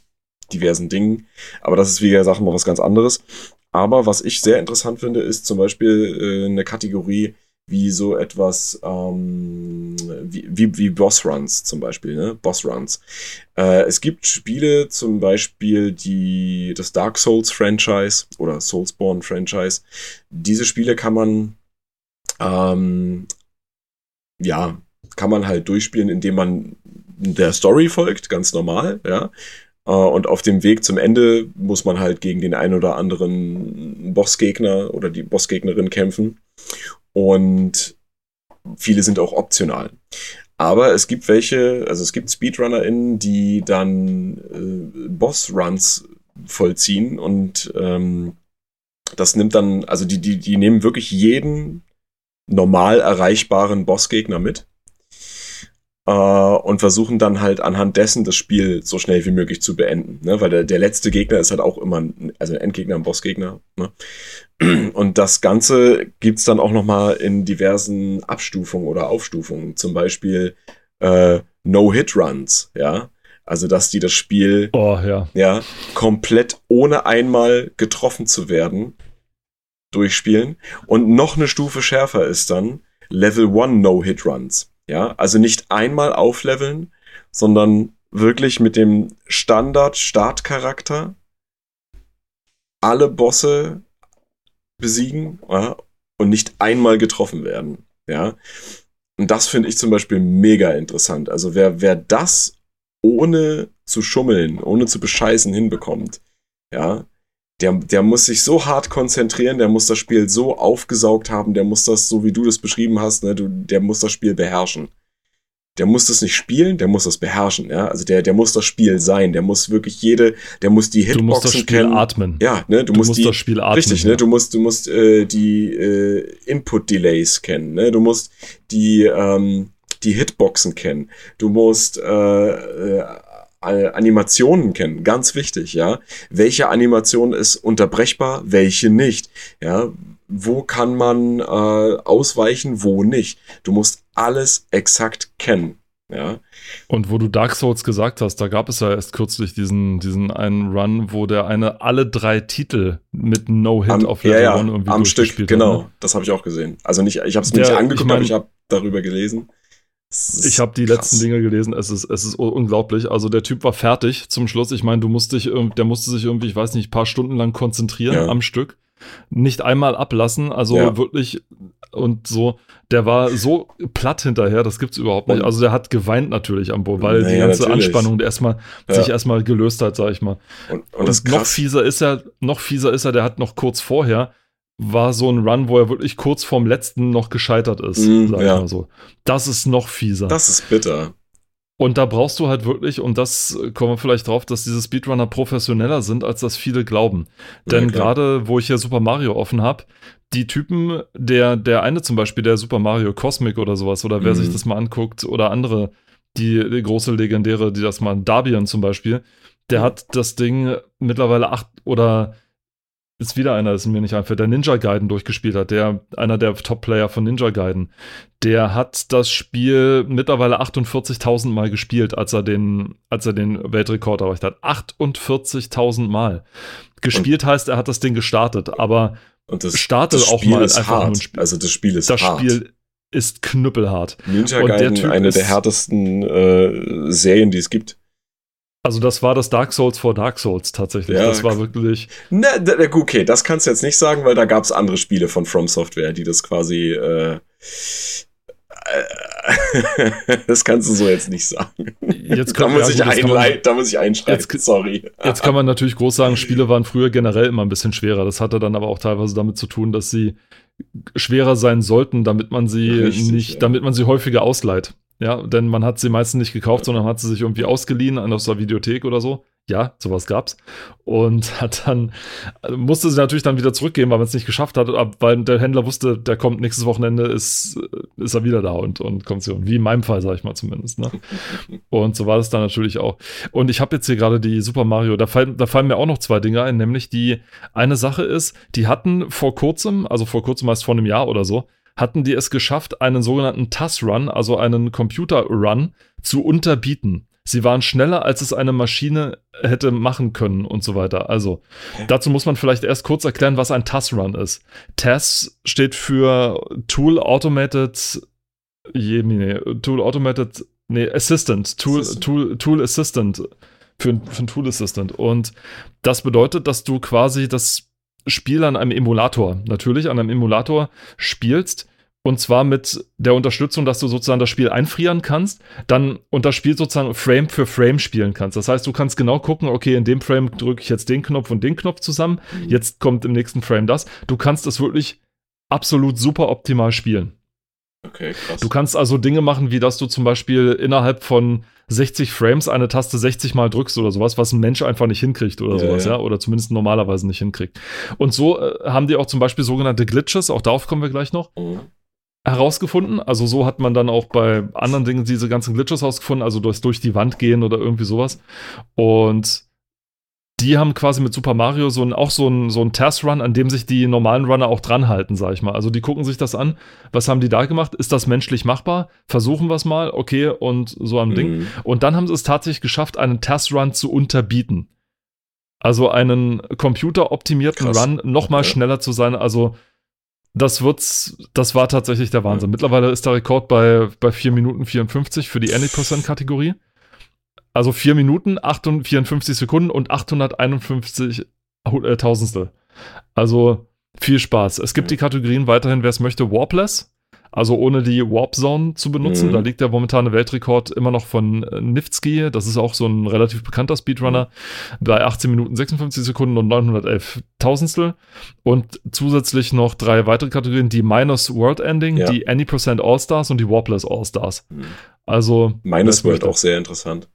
diversen Dingen. Aber das ist, wie gesagt, mal was ganz anderes. Aber was ich sehr interessant finde, ist zum Beispiel äh, eine Kategorie, wie so etwas ähm, wie, wie, wie Boss Runs zum Beispiel, ne? Boss Runs. Äh, es gibt Spiele, zum Beispiel die, das Dark Souls Franchise oder Soulsborne Franchise. Diese Spiele kann man ähm, ja, kann man halt durchspielen, indem man der Story folgt, ganz normal, ja. Äh, und auf dem Weg zum Ende muss man halt gegen den einen oder anderen Bossgegner oder die Bossgegnerin kämpfen. Und viele sind auch optional. Aber es gibt welche, also es gibt SpeedrunnerInnen, die dann äh, Boss-Runs vollziehen und ähm, das nimmt dann, also die, die, die nehmen wirklich jeden normal erreichbaren Bossgegner mit äh, und versuchen dann halt anhand dessen das Spiel so schnell wie möglich zu beenden. Ne? Weil der, der letzte Gegner ist halt auch immer, ein, also ein Endgegner, ein Bossgegner. Ne? Und das Ganze gibt's dann auch nochmal in diversen Abstufungen oder Aufstufungen. Zum Beispiel äh, No-Hit-Runs, ja. Also, dass die das Spiel oh, ja. Ja, komplett ohne einmal getroffen zu werden durchspielen. Und noch eine Stufe schärfer ist dann Level 1 No-Hit-Runs. Ja, also nicht einmal aufleveln, sondern wirklich mit dem Standard-Startcharakter alle Bosse besiegen ja, und nicht einmal getroffen werden. Ja. Und das finde ich zum Beispiel mega interessant. Also wer, wer das ohne zu schummeln, ohne zu bescheißen hinbekommt, ja, der, der muss sich so hart konzentrieren, der muss das Spiel so aufgesaugt haben, der muss das, so wie du das beschrieben hast, ne, du, der muss das Spiel beherrschen. Der muss das nicht spielen, der muss das beherrschen, ja. Also der, der muss das Spiel sein, der muss wirklich jede, der muss die Hitboxen Du musst das Spiel kennen. atmen. Ja, ne, du, Du musst, musst die, das Spiel atmen. Richtig, ja. ne? Du musst, du musst äh, die äh, Input-Delays kennen, ne? Du musst die, ähm, die Hitboxen kennen. Du musst äh, äh, Animationen kennen, ganz wichtig, ja. Welche Animation ist unterbrechbar, welche nicht, ja. Wo kann man äh, ausweichen, wo nicht. Du musst alles exakt kennen, ja. Und wo du Dark Souls gesagt hast, da gab es ja erst kürzlich diesen, diesen einen Run, wo der eine alle drei Titel mit No-Hit Am, auf ja, Level ja, 1 irgendwie am Stück, durchgespielt genau. hat. Ne? Das habe ich auch gesehen. Also nicht, ich habe es mir Der- nicht angeguckt, ich mein- aber ich habe darüber gelesen. Ich habe die krass. letzten Dinge gelesen, es ist, es ist unglaublich. Also der Typ war fertig zum Schluss. Ich meine, du musst dich, der musste sich irgendwie, ich weiß nicht, ein paar Stunden lang konzentrieren Ja. am Stück. Nicht einmal ablassen, also Ja. wirklich und so, der war so platt hinterher, das gibt's überhaupt nicht. Also der hat geweint natürlich am Boot, weil die Naja, ganze natürlich. Anspannung der erstmal Ja. sich erstmal gelöst hat, sag ich mal. Und, und, Und, noch krass. fieser ist er, noch fieser ist er, der hat noch kurz vorher war so ein Run, wo er wirklich kurz vorm letzten noch gescheitert ist, Mm, sag ja. mal so. Das ist noch fieser. Das ist bitter. Und da brauchst du halt wirklich, und das äh, kommen wir vielleicht drauf, dass diese Speedrunner professioneller sind, als das viele glauben. Denn Ja, gerade, wo ich hier Super Mario offen habe, die Typen, der, der eine zum Beispiel, der Super Mario Cosmic oder sowas, oder wer Mhm. sich das mal anguckt, oder andere, die, die große Legendäre, die das mal, Dabian zum Beispiel, der Mhm. hat das Ding mittlerweile acht oder ist wieder einer, ist mir nicht einfällt, der Ninja Gaiden durchgespielt hat, der, einer der Top-Player von Ninja Gaiden, der hat das Spiel mittlerweile 48.000 Mal gespielt, als er den, als er den Weltrekord erreicht hat. 48.000 Mal. Gespielt heißt, er hat das Ding gestartet, aber Und das, Starte das auch Spiel mal ist einfach nur ein hart. Spiel. Also das Spiel ist das hart. Spiel ist knüppelhart. Ninja und der Gaiden, Typ eine ist- der härtesten äh, Serien, die es gibt. Also das war das Dark Souls vor Dark Souls tatsächlich. Ja, das war wirklich, Na, da- da- okay, das kannst du jetzt nicht sagen, weil da gab es andere Spiele von From Software, die das quasi. Äh, äh, das kannst du so jetzt nicht sagen. jetzt Da kann, muss, ja, ich gut, kann man- da muss ich einschreiben. Jetzt- Sorry. Jetzt kann man natürlich groß sagen, Spiele waren früher generell immer ein bisschen schwerer. Das hatte dann aber auch teilweise damit zu tun, dass sie schwerer sein sollten, damit man sie Richtig, nicht, ja. damit man sie häufiger ausleiht. Ja, denn man hat sie meistens nicht gekauft, sondern hat sie sich irgendwie ausgeliehen aus der Videothek oder so. Ja, sowas gab's. Und hat dann, also musste sie natürlich dann wieder zurückgeben, weil man es nicht geschafft hat, weil der Händler wusste, der kommt nächstes Wochenende, ist, ist er wieder da und, und kommt so. Wie in meinem Fall, sag ich mal zumindest. Ne? Und so war das dann natürlich auch. Und ich habe jetzt hier gerade die Super Mario, da fallen, da fallen mir auch noch zwei Dinge ein, nämlich die eine Sache ist, die hatten vor kurzem, also vor kurzem heißt vor einem Jahr oder so, hatten die es geschafft, einen sogenannten TAS-Run, also einen Computer-Run, zu unterbieten. Sie waren schneller, als es eine Maschine hätte machen können und so weiter. Also, dazu muss man vielleicht erst kurz erklären, was ein TAS-Run ist. TAS steht für Tool Automated, Jemine, Tool Automated, nee, Assistant, Tool, Assistant. Tool, Tool Assistant, für, für ein Tool Assistant. Und das bedeutet, dass du quasi das Spiel an einem Emulator, natürlich an einem Emulator spielst. Und zwar mit der Unterstützung, dass du sozusagen das Spiel einfrieren kannst, dann und das Spiel sozusagen Frame für Frame spielen kannst. Das heißt, du kannst genau gucken, okay, in dem Frame drücke ich jetzt den Knopf und den Knopf zusammen, jetzt kommt im nächsten Frame das. Du kannst es wirklich absolut super optimal spielen. Okay, krass. Du kannst also Dinge machen, wie dass du zum Beispiel innerhalb von 60 Frames eine Taste 60 Mal drückst oder sowas, was ein Mensch einfach nicht hinkriegt oder Ja, sowas, ja. ja. oder zumindest normalerweise nicht hinkriegt. Und so äh, haben die auch zum Beispiel sogenannte Glitches, auch darauf kommen wir gleich noch. Mhm. herausgefunden. Also so hat man dann auch bei anderen Dingen diese ganzen Glitches herausgefunden, also durch, durch die Wand gehen oder irgendwie sowas. Und die haben quasi mit Super Mario so ein, auch so ein, so ein Test-Run, an dem sich die normalen Runner auch dran halten, sag ich mal. Also die gucken sich das an. Was haben die da gemacht? Ist das menschlich machbar? Versuchen wir es mal, okay, und so am mhm. Ding. Und dann haben sie es tatsächlich geschafft, einen Test-Run zu unterbieten. Also einen computeroptimierten Run noch mal okay. schneller zu sein. Also das wird's, das war tatsächlich der Wahnsinn. Ja. Mittlerweile ist der Rekord bei, bei 4 Minuten 54 für die Any-Percent-Kategorie. Also 4 Minuten, 54 Sekunden und 851 äh, Tausendstel. Also viel Spaß. Es gibt die Kategorien weiterhin, wer es möchte, Warpless. Also ohne die Warp Zone zu benutzen. Mhm. Da liegt der momentane Weltrekord immer noch von äh, Niftsky. Das ist auch so ein relativ bekannter Speedrunner. Mhm. Bei 18 Minuten 56 Sekunden und 911 Tausendstel. Und zusätzlich noch drei weitere Kategorien. Die Minus World Ending, ja. die Any Percent All Stars und die Warpless All Stars. Mhm. Also. Minus World auch sehr interessant.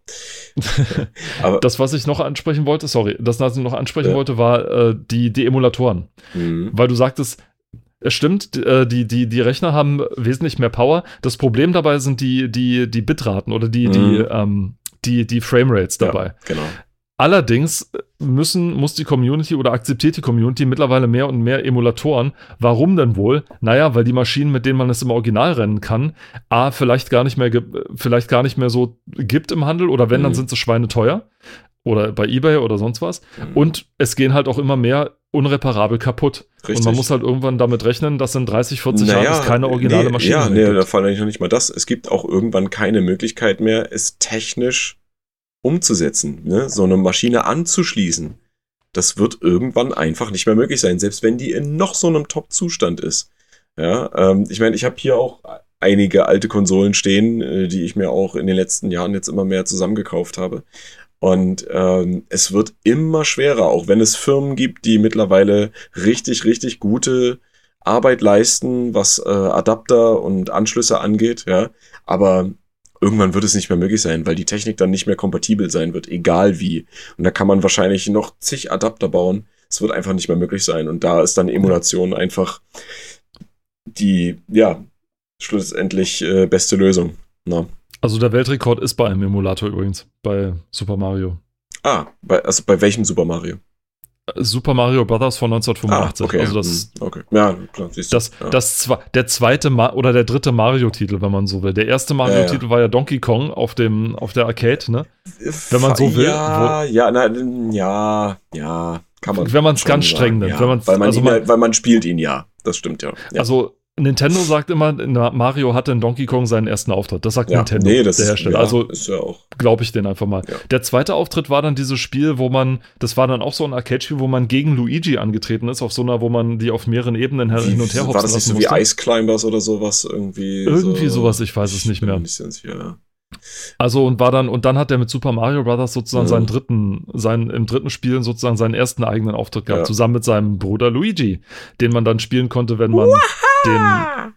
Aber das, was ich noch ansprechen wollte, sorry, das, was ich noch ansprechen ja. wollte, war äh, die, die Emulatoren. Mhm. Weil du sagtest, es stimmt, äh, die, die, die Rechner haben wesentlich mehr Power. Das Problem dabei sind die, die, die Bitraten oder die, mhm. die, ähm, die, die Framerates dabei. Ja, genau. Allerdings müssen, muss die Community oder akzeptiert die Community mittlerweile mehr und mehr Emulatoren. Warum denn wohl? Naja, weil die Maschinen, mit denen man es im Original rennen kann, A, vielleicht gar nicht mehr, vielleicht gar nicht mehr so gibt im Handel oder wenn, mhm. dann sind sie schweineteuer oder bei eBay oder sonst was. Mhm. Und es gehen halt auch immer mehr unreparabel kaputt. Richtig. Und man muss halt irgendwann damit rechnen, dass in 30, 40 naja, Jahren es keine originale nee, Maschine ja, nee, gibt. da fallen eigentlich noch nicht mal das. Es gibt auch irgendwann keine Möglichkeit mehr, es technisch umzusetzen, ne? so eine Maschine anzuschließen. Das wird irgendwann einfach nicht mehr möglich sein, selbst wenn die in noch so einem Top-Zustand ist. Ja, ähm, ich meine, ich habe hier auch einige alte Konsolen stehen, äh, die ich mir auch in den letzten Jahren jetzt immer mehr zusammengekauft habe. Und ähm, es wird immer schwerer, auch wenn es Firmen gibt, die mittlerweile richtig, richtig gute Arbeit leisten, was äh, Adapter und Anschlüsse angeht, ja. Aber irgendwann wird es nicht mehr möglich sein, weil die Technik dann nicht mehr kompatibel sein wird, egal wie. Und da kann man wahrscheinlich noch zig Adapter bauen. Es wird einfach nicht mehr möglich sein. Und da ist dann Emulation einfach die, ja, schlussendlich äh, beste Lösung. Na. Also der Weltrekord ist bei einem Emulator übrigens, bei Super Mario. Ah, bei, also bei welchem Super Mario? Super Mario Brothers von 1985. Ah, okay. Also das, hm, okay. Ja, klar, siehst du. Das, ja. das der zweite Ma oder der dritte Mario-Titel, wenn man so will. Der erste Mario-Titel ja, ja. war ja Donkey Kong auf dem auf der Arcade, ne? Wenn man so will. Ja, ja, na, ja, ja, kann man. Wenn man es ganz streng nimmt, wenn weil man, also man, weil man spielt ihn ja. Das stimmt ja. Also Nintendo sagt immer, Mario hatte in Donkey Kong seinen ersten Auftritt. Das sagt ja, Nintendo, nee, das der Hersteller. Ja, also ja glaube ich den einfach mal. Der zweite Auftritt war dann dieses Spiel, wo man, das war dann auch so ein Arcade-Spiel, wo man gegen Luigi angetreten ist, auf so einer, wo man die auf mehreren Ebenen Wie, hin und her War das nicht so wie Ice Climbers oder sowas irgendwie? Irgendwie so, sowas, ich weiß es nicht mehr. Sicher, also und war dann und dann hat er mit Super Mario Brothers sozusagen ja. seinen dritten, seinen im dritten Spiel sozusagen seinen ersten eigenen Auftritt gehabt, zusammen mit seinem Bruder Luigi, den man dann spielen konnte, wenn man Waha! Den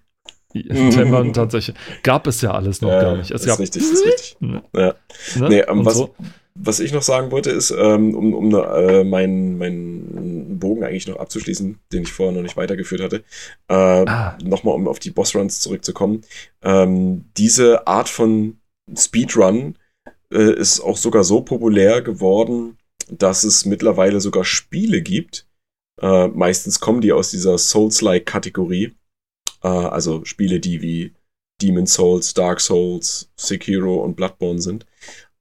man tatsächlich gab es ja alles noch ja, gar nicht. Es ist gab, richtig, ist richtig. Ja. Ne? Nee, ähm, was, so. was ich noch sagen wollte, ist, ähm, um, um äh, meinen mein Bogen eigentlich noch abzuschließen, den ich vorher noch nicht weitergeführt hatte, äh, ah. nochmal um auf die Bossruns zurückzukommen. Ähm, diese Art von Speedrun äh, ist auch sogar so populär geworden, dass es mittlerweile sogar Spiele gibt. Äh, meistens kommen die aus dieser Souls-like-Kategorie. Äh, also Spiele, die wie Demon Souls, Dark Souls, Sekiro und Bloodborne sind.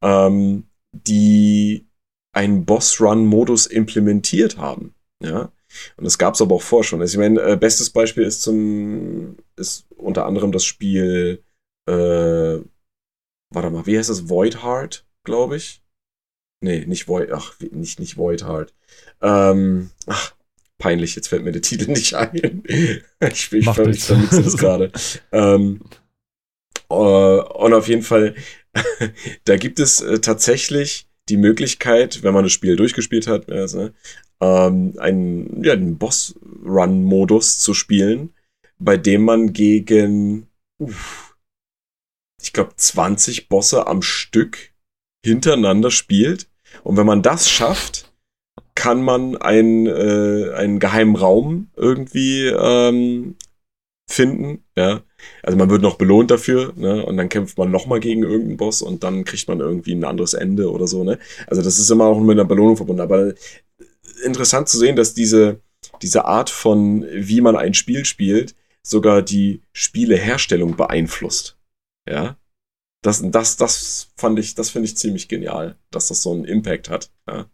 Ähm, die einen Boss-Run-Modus implementiert haben. Ja. Und das gab es aber auch vor schon. Also ich meine, äh, bestes Beispiel ist zum ist unter anderem das Spiel äh, warte mal, wie heißt das? Void Heart, glaube ich. Nee, nicht Void, ach, nicht, nicht Void Heart. Ähm, ach, peinlich, jetzt fällt mir der Titel nicht ein. ich ich vermisse das gerade. ähm, uh, und auf jeden Fall, da gibt es äh, tatsächlich die Möglichkeit, wenn man das Spiel durchgespielt hat, also, ähm, einen, ja, einen Boss-Run-Modus zu spielen, bei dem man gegen, uff, ich glaube, 20 Bosse am Stück hintereinander spielt. Und wenn man das schafft, kann man einen, äh, einen geheimen Raum irgendwie ähm, finden, ja. Also man wird noch belohnt dafür, ne? Und dann kämpft man nochmal gegen irgendeinen Boss und dann kriegt man irgendwie ein anderes Ende oder so, ne? Also das ist immer auch mit einer Belohnung verbunden. Aber interessant zu sehen, dass diese, diese Art von, wie man ein Spiel spielt, sogar die Spieleherstellung beeinflusst. Ja. Das, das, das fand ich, das finde ich ziemlich genial, dass das so einen Impact hat. Ja.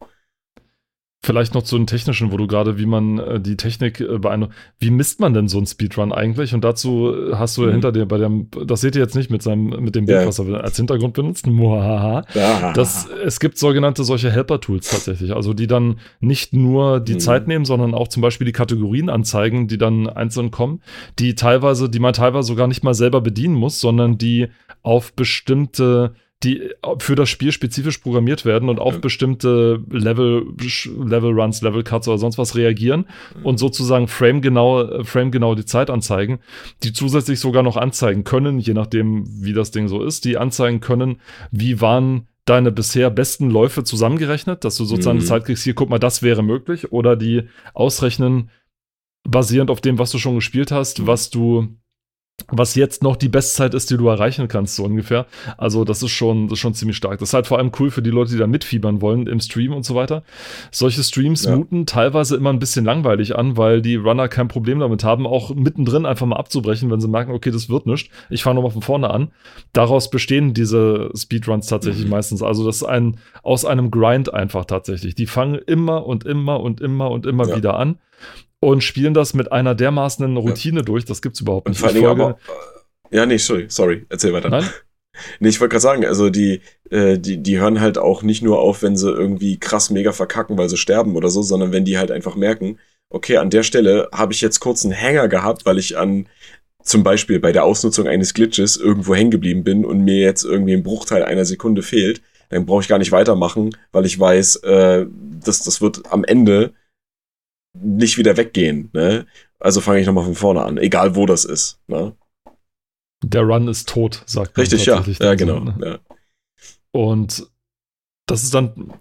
Vielleicht noch zu den technischen, wo du gerade, wie man äh, die Technik äh, beeindruckt. Wie misst man denn so einen Speedrun eigentlich? Und dazu äh, hast du mhm. hinter dir bei dem, das seht ihr jetzt nicht mit seinem, mit dem Bild, ja. was er als Hintergrund benutzt. Muhaha. Ja. Das, es gibt sogenannte solche Helper-Tools tatsächlich, also die dann nicht nur die mhm. Zeit nehmen, sondern auch zum Beispiel die Kategorien anzeigen, die dann einzeln kommen, die teilweise, die man teilweise sogar nicht mal selber bedienen muss, sondern die auf bestimmte die für das Spiel spezifisch programmiert werden und auf bestimmte Level, Level Runs, Level Cuts oder sonst was reagieren mhm. und sozusagen frame genau, frame genau die Zeit anzeigen, die zusätzlich sogar noch anzeigen können, je nachdem, wie das Ding so ist, die anzeigen können, wie waren deine bisher besten Läufe zusammengerechnet, dass du sozusagen mhm. Zeit kriegst, hier, guck mal, das wäre möglich, oder die ausrechnen, basierend auf dem, was du schon gespielt hast, mhm. was du was jetzt noch die Bestzeit ist, die du erreichen kannst, so ungefähr. Also, das ist schon, das ist schon ziemlich stark. Das ist halt vor allem cool für die Leute, die da mitfiebern wollen im Stream und so weiter. Solche Streams ja. muten teilweise immer ein bisschen langweilig an, weil die Runner kein Problem damit haben, auch mittendrin einfach mal abzubrechen, wenn sie merken, okay, das wird nichts. Ich fange nochmal von vorne an. Daraus bestehen diese Speedruns tatsächlich mhm. meistens. Also, das ist ein, aus einem Grind einfach tatsächlich. Die fangen immer und immer und immer und immer ja. wieder an und spielen das mit einer dermaßen Routine ja. durch. Das gibt's überhaupt nicht. Vor allem aber, ja, nee, sorry, sorry, erzähl weiter. Nein? Nee, ich wollte gerade sagen, also die, äh, die, die hören halt auch nicht nur auf, wenn sie irgendwie krass mega verkacken, weil sie sterben oder so, sondern wenn die halt einfach merken, okay, an der Stelle habe ich jetzt kurz einen Hänger gehabt, weil ich an zum Beispiel bei der Ausnutzung eines Glitches irgendwo hängen geblieben bin und mir jetzt irgendwie ein Bruchteil einer Sekunde fehlt, dann brauche ich gar nicht weitermachen, weil ich weiß, äh, das, das wird am Ende nicht wieder weggehen. Ne? Also fange ich nochmal von vorne an, egal wo das ist. Ne? Der Run ist tot, sagt man. Richtig, ja. Ja, genau. So, ne? ja. Und das ist dann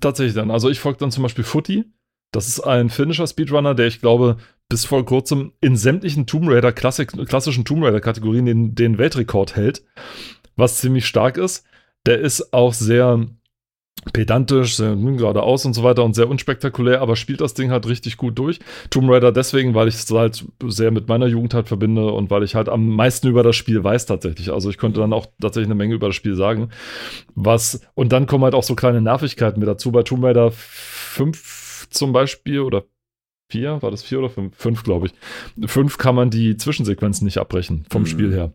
tatsächlich dann. Also ich folge dann zum Beispiel Footy. Das ist ein finnischer Speedrunner, der ich glaube bis vor kurzem in sämtlichen Tomb Raider, Klassik, klassischen Tomb Raider Kategorien den, den Weltrekord hält. Was ziemlich stark ist. Der ist auch sehr pedantisch, geradeaus und so weiter und sehr unspektakulär, aber spielt das Ding halt richtig gut durch. Tomb Raider deswegen, weil ich es halt sehr mit meiner Jugend halt verbinde und weil ich halt am meisten über das Spiel weiß tatsächlich. Also ich könnte dann auch tatsächlich eine Menge über das Spiel sagen. Was, und dann kommen halt auch so kleine Nervigkeiten mit dazu. Bei Tomb Raider 5 zum Beispiel oder vier, war das vier oder fünf? Fünf, glaube ich. Fünf kann man die Zwischensequenzen nicht abbrechen vom mhm. Spiel her.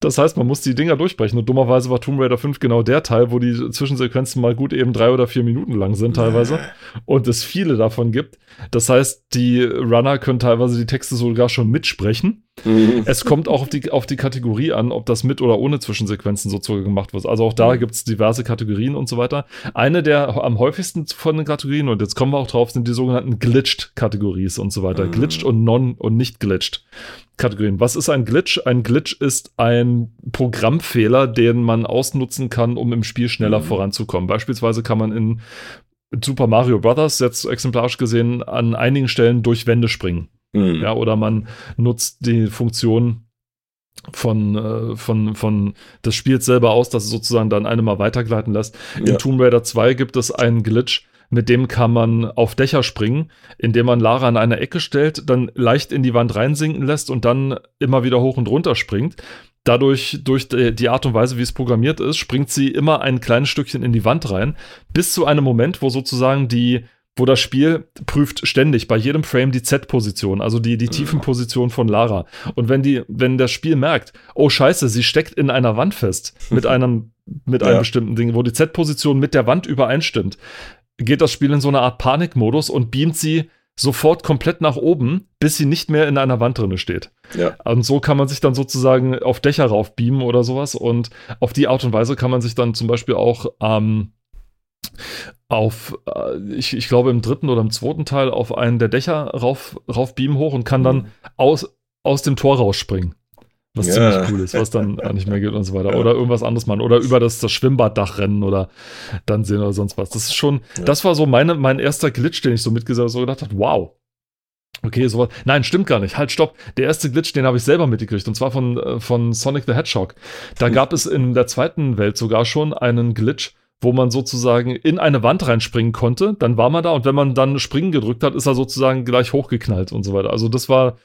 Das heißt, man muss die Dinger durchbrechen. Und dummerweise war Tomb Raider 5 genau der Teil, wo die Zwischensequenzen mal gut eben drei oder vier Minuten lang sind teilweise. und es viele davon gibt. Das heißt, die Runner können teilweise die Texte sogar schon mitsprechen. Mhm. Es kommt auch auf die, auf die Kategorie an, ob das mit oder ohne Zwischensequenzen sozusagen gemacht wird. Also auch da mhm. gibt es diverse Kategorien und so weiter. Eine der am häufigsten von den Kategorien, und jetzt kommen wir auch drauf, sind die sogenannten Glitched-Kategorien und so weiter. Mhm. Glitched und non- und nicht glitched. Kategorien. Was ist ein Glitch? Ein Glitch ist ein Programmfehler, den man ausnutzen kann, um im Spiel schneller mhm. voranzukommen. Beispielsweise kann man in Super Mario Bros. jetzt exemplarisch gesehen an einigen Stellen durch Wände springen. Mhm. Ja, oder man nutzt die Funktion von, äh, von, von des Spiels selber aus, dass es sozusagen dann eine mal weitergleiten lässt. Ja. In Tomb Raider 2 gibt es einen Glitch, mit dem kann man auf Dächer springen, indem man Lara an eine Ecke stellt, dann leicht in die Wand reinsinken lässt und dann immer wieder hoch und runter springt. Dadurch, durch die Art und Weise, wie es programmiert ist, springt sie immer ein kleines Stückchen in die Wand rein, bis zu einem Moment, wo sozusagen die, wo das Spiel prüft ständig bei jedem Frame die Z-Position, also die, die mhm. Tiefenposition von Lara. Und wenn die, wenn das Spiel merkt, oh Scheiße, sie steckt in einer Wand fest mit einem, mit einem ja. bestimmten Ding, wo die Z-Position mit der Wand übereinstimmt, geht das Spiel in so eine Art Panikmodus und beamt sie sofort komplett nach oben, bis sie nicht mehr in einer Wand drinne steht. Ja. Und so kann man sich dann sozusagen auf Dächer raufbeamen oder sowas. Und auf die Art und Weise kann man sich dann zum Beispiel auch ähm, auf, äh, ich, ich glaube im dritten oder im zweiten Teil auf einen der Dächer rauf, raufbeamen hoch und kann dann mhm. aus, aus dem Tor rausspringen was ja. ziemlich cool ist, was dann nicht mehr geht und so weiter. Ja. Oder irgendwas anderes machen. Oder über das, das Schwimmbaddach rennen oder dann sehen oder sonst was. Das ist schon, ja. das war so meine, mein erster Glitch, den ich so mitgesagt habe, so gedacht habe, wow. Okay, sowas. Nein, stimmt gar nicht. Halt, stopp. Der erste Glitch, den habe ich selber mitgekriegt, und zwar von, äh, von Sonic the Hedgehog. Da gab es in der zweiten Welt sogar schon einen Glitch, wo man sozusagen in eine Wand reinspringen konnte. Dann war man da und wenn man dann Springen gedrückt hat, ist er sozusagen gleich hochgeknallt und so weiter. Also das war,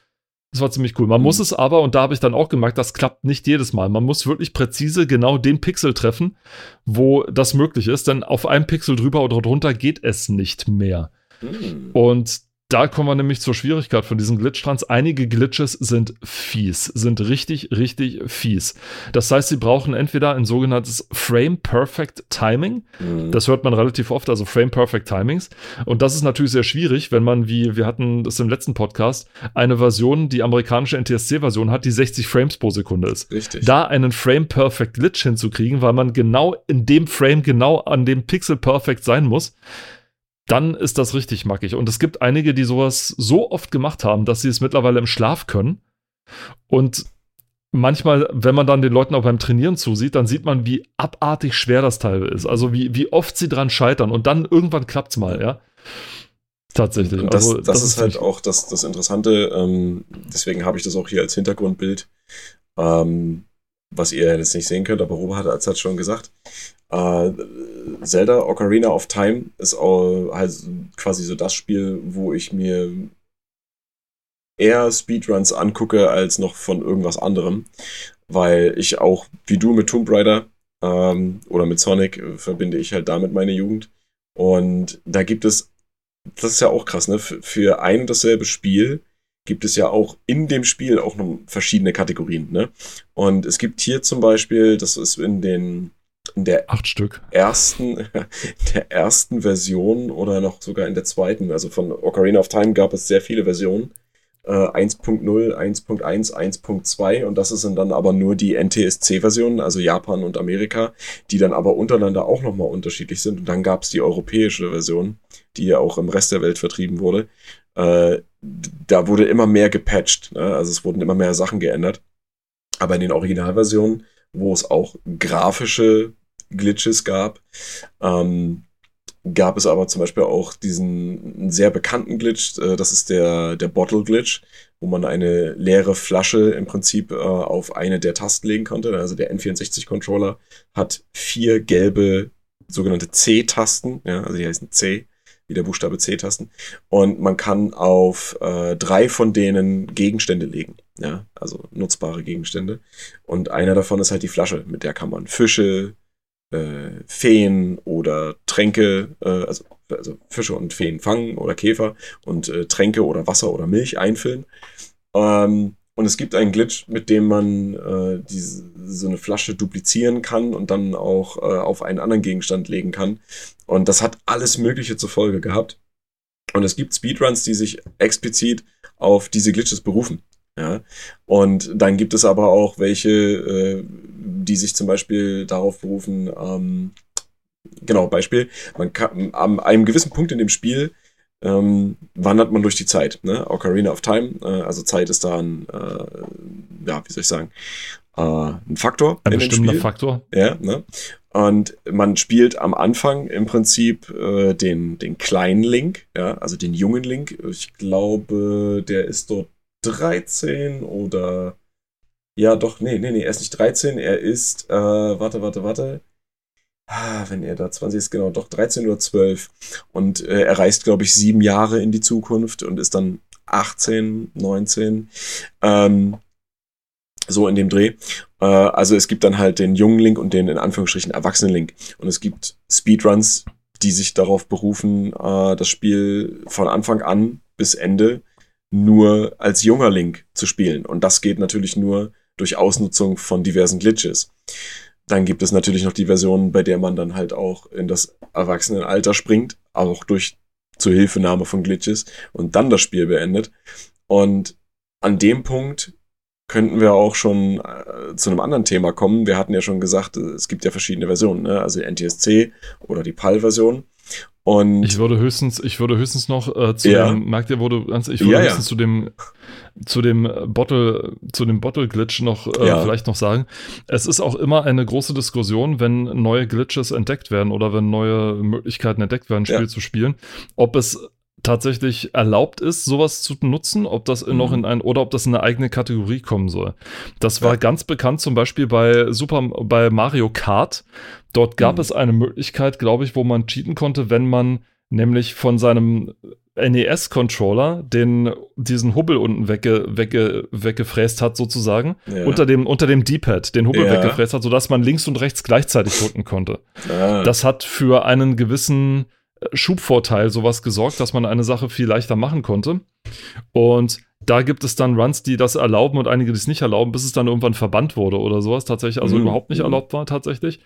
das war ziemlich cool. Man muss Mhm. es aber, und da habe ich dann auch gemerkt, das klappt nicht jedes Mal. Man muss wirklich präzise genau den Pixel treffen, wo das möglich ist, denn auf einem Pixel drüber oder drunter geht es nicht mehr. Hm. Und da kommen wir nämlich zur Schwierigkeit von diesen Glitch-Trans. Einige Glitches sind fies, sind richtig, richtig fies. Das heißt, sie brauchen entweder ein sogenanntes Frame Perfect Timing. Hm. Das hört man relativ oft, also Frame Perfect Timings. Und das ist natürlich sehr schwierig, wenn man, wie wir hatten das im letzten Podcast, eine Version, die amerikanische NTSC-Version hat, die 60 Frames pro Sekunde ist Richtig. da einen Frame Perfect Glitch hinzukriegen, weil man genau in dem Frame genau an dem Pixel Perfect sein muss, dann ist das richtig mackig. Und es gibt einige, die sowas so oft gemacht haben, dass sie es mittlerweile im Schlaf können. Und manchmal, wenn man dann den Leuten auch beim Trainieren zusieht, dann sieht man, wie abartig schwer das Teil ist. Also wie, wie oft sie dran scheitern und dann irgendwann klappt's mal, ja. Tatsächlich. Und das, also, das, ist halt ziemlich- auch das, das Interessante. Ähm, deswegen habe ich das auch hier als Hintergrundbild, ähm, was ihr jetzt nicht sehen könnt, aber Robert hat es schon gesagt. Äh, Zelda Ocarina of Time ist auch halt quasi so das Spiel, wo ich mir eher Speedruns angucke als noch von irgendwas anderem, weil ich auch, wie du mit Tomb Raider ähm, oder mit Sonic, äh, verbinde ich halt damit meine Jugend. Und da gibt es das ist ja auch krass, ne? Für, für ein und dasselbe Spiel gibt es ja auch in dem Spiel auch noch verschiedene Kategorien, ne? Und es gibt hier zum Beispiel, das ist in den in der acht Stück. ersten, der ersten Version oder noch sogar in der zweiten, also von Ocarina of Time gab es sehr viele Versionen. Äh, 1.0, 1.1, 1.2 und das sind dann aber nur die NTSC-Versionen, also Japan und Amerika, die dann aber untereinander auch nochmal unterschiedlich sind. Und dann gab es die europäische Version, die ja auch im Rest der Welt vertrieben wurde. Äh, da wurde immer mehr gepatcht, ne? also es wurden immer mehr Sachen geändert. Aber in den Originalversionen, wo es auch grafische Glitches gab, ähm, gab es aber zum Beispiel auch diesen sehr bekannten Glitch, äh, das ist der, der Bottle Glitch, wo man eine leere Flasche im Prinzip äh, auf eine der Tasten legen konnte. Also der N64-Controller hat vier gelbe sogenannte C-Tasten, ja, also die heißen C, wie der Buchstabe C-Tasten. Und man kann auf äh, drei von denen Gegenstände legen, ja, also nutzbare Gegenstände. Und einer davon ist halt die Flasche, mit der kann man Fische, äh, Feen oder Tränke, äh, also, also Fische und Feen fangen oder Käfer und äh, Tränke oder Wasser oder Milch einfüllen. Ähm, und es gibt einen Glitch, mit dem man äh, diese, so eine Flasche duplizieren kann und dann auch äh, auf einen anderen Gegenstand legen kann. Und das hat alles Mögliche zur Folge gehabt. Und es gibt Speedruns, die sich explizit auf diese Glitches berufen. Ja, und dann gibt es aber auch welche, äh, die sich zum Beispiel darauf berufen, ähm, genau, Beispiel, man kann, an einem gewissen Punkt in dem Spiel ähm, wandert man durch die Zeit, ne? Ocarina of Time, äh, also Zeit ist da ein, äh, ja, wie soll ich sagen, äh, ein Faktor Ein bestimmter. Faktor. Ja, ne? Und man spielt am Anfang im Prinzip äh, den, den kleinen Link, ja, also den jungen Link. Ich glaube, der ist dort 13 oder. Ja, doch, nee, nee, nee, er ist nicht 13, er ist, äh, warte, warte, warte. Ah, wenn er da 20 ist, genau, doch 13 oder 12. Und äh, er reist, glaube ich, sieben Jahre in die Zukunft und ist dann 18, 19. Ähm, so in dem Dreh. Äh, also es gibt dann halt den jungen Link und den in Anführungsstrichen erwachsenen Link. Und es gibt Speedruns, die sich darauf berufen, äh, das Spiel von Anfang an bis Ende nur als junger Link zu spielen. Und das geht natürlich nur durch Ausnutzung von diversen Glitches. Dann gibt es natürlich noch die Version, bei der man dann halt auch in das Erwachsenenalter springt, auch durch Zuhilfenahme von Glitches und dann das Spiel beendet. Und an dem Punkt könnten wir auch schon äh, zu einem anderen Thema kommen. Wir hatten ja schon gesagt, es gibt ja verschiedene Versionen, ne? also NTSC oder die PAL-Version. Und Ich würde höchstens, ich würde höchstens noch äh, zu Ja. dem, merkt ihr, du ganz, ich würde Ja, ja. höchstens zu dem, zu dem Bottle, zu dem Bottle-Glitch noch äh, Ja. vielleicht noch sagen. Es ist auch immer eine große Diskussion, wenn neue Glitches entdeckt werden oder wenn neue Möglichkeiten entdeckt werden, ein Spiel Ja. zu spielen, ob es tatsächlich erlaubt ist, sowas zu nutzen, ob das Mhm. noch in ein oder ob das in eine eigene Kategorie kommen soll. Das war Ja. ganz bekannt zum Beispiel bei Super bei Mario Kart. Dort gab Mhm. es eine Möglichkeit, glaube ich, wo man cheaten konnte, wenn man nämlich von seinem NES-Controller den diesen Hubbel unten wegge, wegge, weggefräst hat, sozusagen. Ja. Unter dem, unter dem D-Pad, den Hubbel Ja. weggefräst hat, sodass man links und rechts gleichzeitig drücken konnte. ah, Das hat für einen gewissen äh, Schubvorteil sowas gesorgt, dass man eine Sache viel leichter machen konnte. Und da gibt es dann Runs, die das erlauben und einige, die es nicht erlauben, bis es dann irgendwann verbannt wurde oder sowas tatsächlich, also Mhm. überhaupt nicht Mhm. erlaubt war tatsächlich.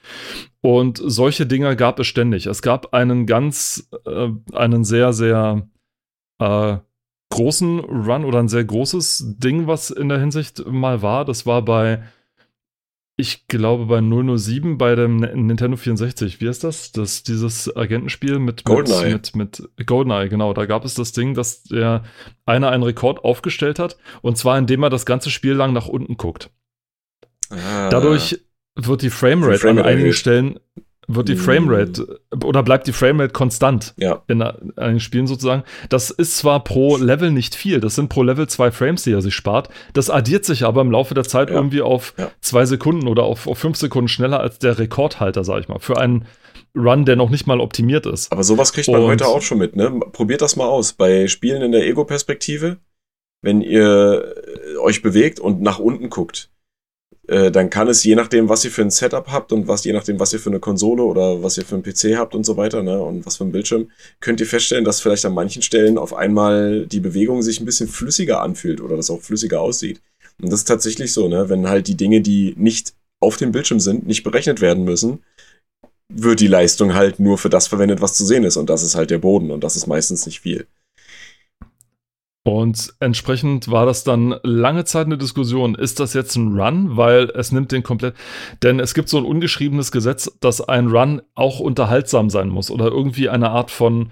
Und solche Dinger gab es ständig. Es gab einen ganz, äh, einen sehr, sehr äh, großen Run oder ein sehr großes Ding, was in der Hinsicht mal war. Das war bei, ich glaube, bei 007 bei dem Nintendo 64. Wie heißt das? das dieses Agentenspiel mit, Goldeneye. mit, mit, mit Goldeneye, genau. Da gab es das Ding, dass der einer einen Rekord aufgestellt hat. Und zwar, indem er das ganze Spiel lang nach unten guckt. ah, Dadurch wird die Framerate Framerate an einigen. Stellen wird die Mm. Framerate oder bleibt die Framerate konstant Ja, in einigen Spielen sozusagen. Das ist zwar pro Level nicht viel, das sind pro Level zwei Frames, die er sich spart. Das addiert sich aber im Laufe der Zeit Ja. irgendwie auf Ja. zwei Sekunden oder auf, auf fünf Sekunden schneller als der Rekordhalter, sag ich mal. Für einen Run, der noch nicht mal optimiert ist. aber sowas kriegt man Und- heute auch schon mit, ne? Probiert das mal aus. Bei Spielen in der Ego-Perspektive, wenn ihr äh, euch bewegt und nach unten guckt, äh, dann kann es je nachdem, was ihr für ein Setup habt und was je nachdem, was ihr für eine Konsole oder was ihr für einen PC habt und so weiter, ne, und was für ein Bildschirm, könnt ihr feststellen, dass vielleicht an manchen Stellen auf einmal die Bewegung sich ein bisschen flüssiger anfühlt oder das auch flüssiger aussieht. Und das ist tatsächlich so, ne, wenn halt die Dinge, die nicht auf dem Bildschirm sind, nicht berechnet werden müssen, wird die Leistung halt nur für das verwendet, was zu sehen ist. Und das ist halt der Boden und das ist meistens nicht viel. Und entsprechend war das dann lange Zeit eine Diskussion, ist das jetzt ein Run, weil es nimmt den komplett, denn es gibt so ein ungeschriebenes Gesetz, dass ein Run auch unterhaltsam sein muss oder irgendwie eine Art von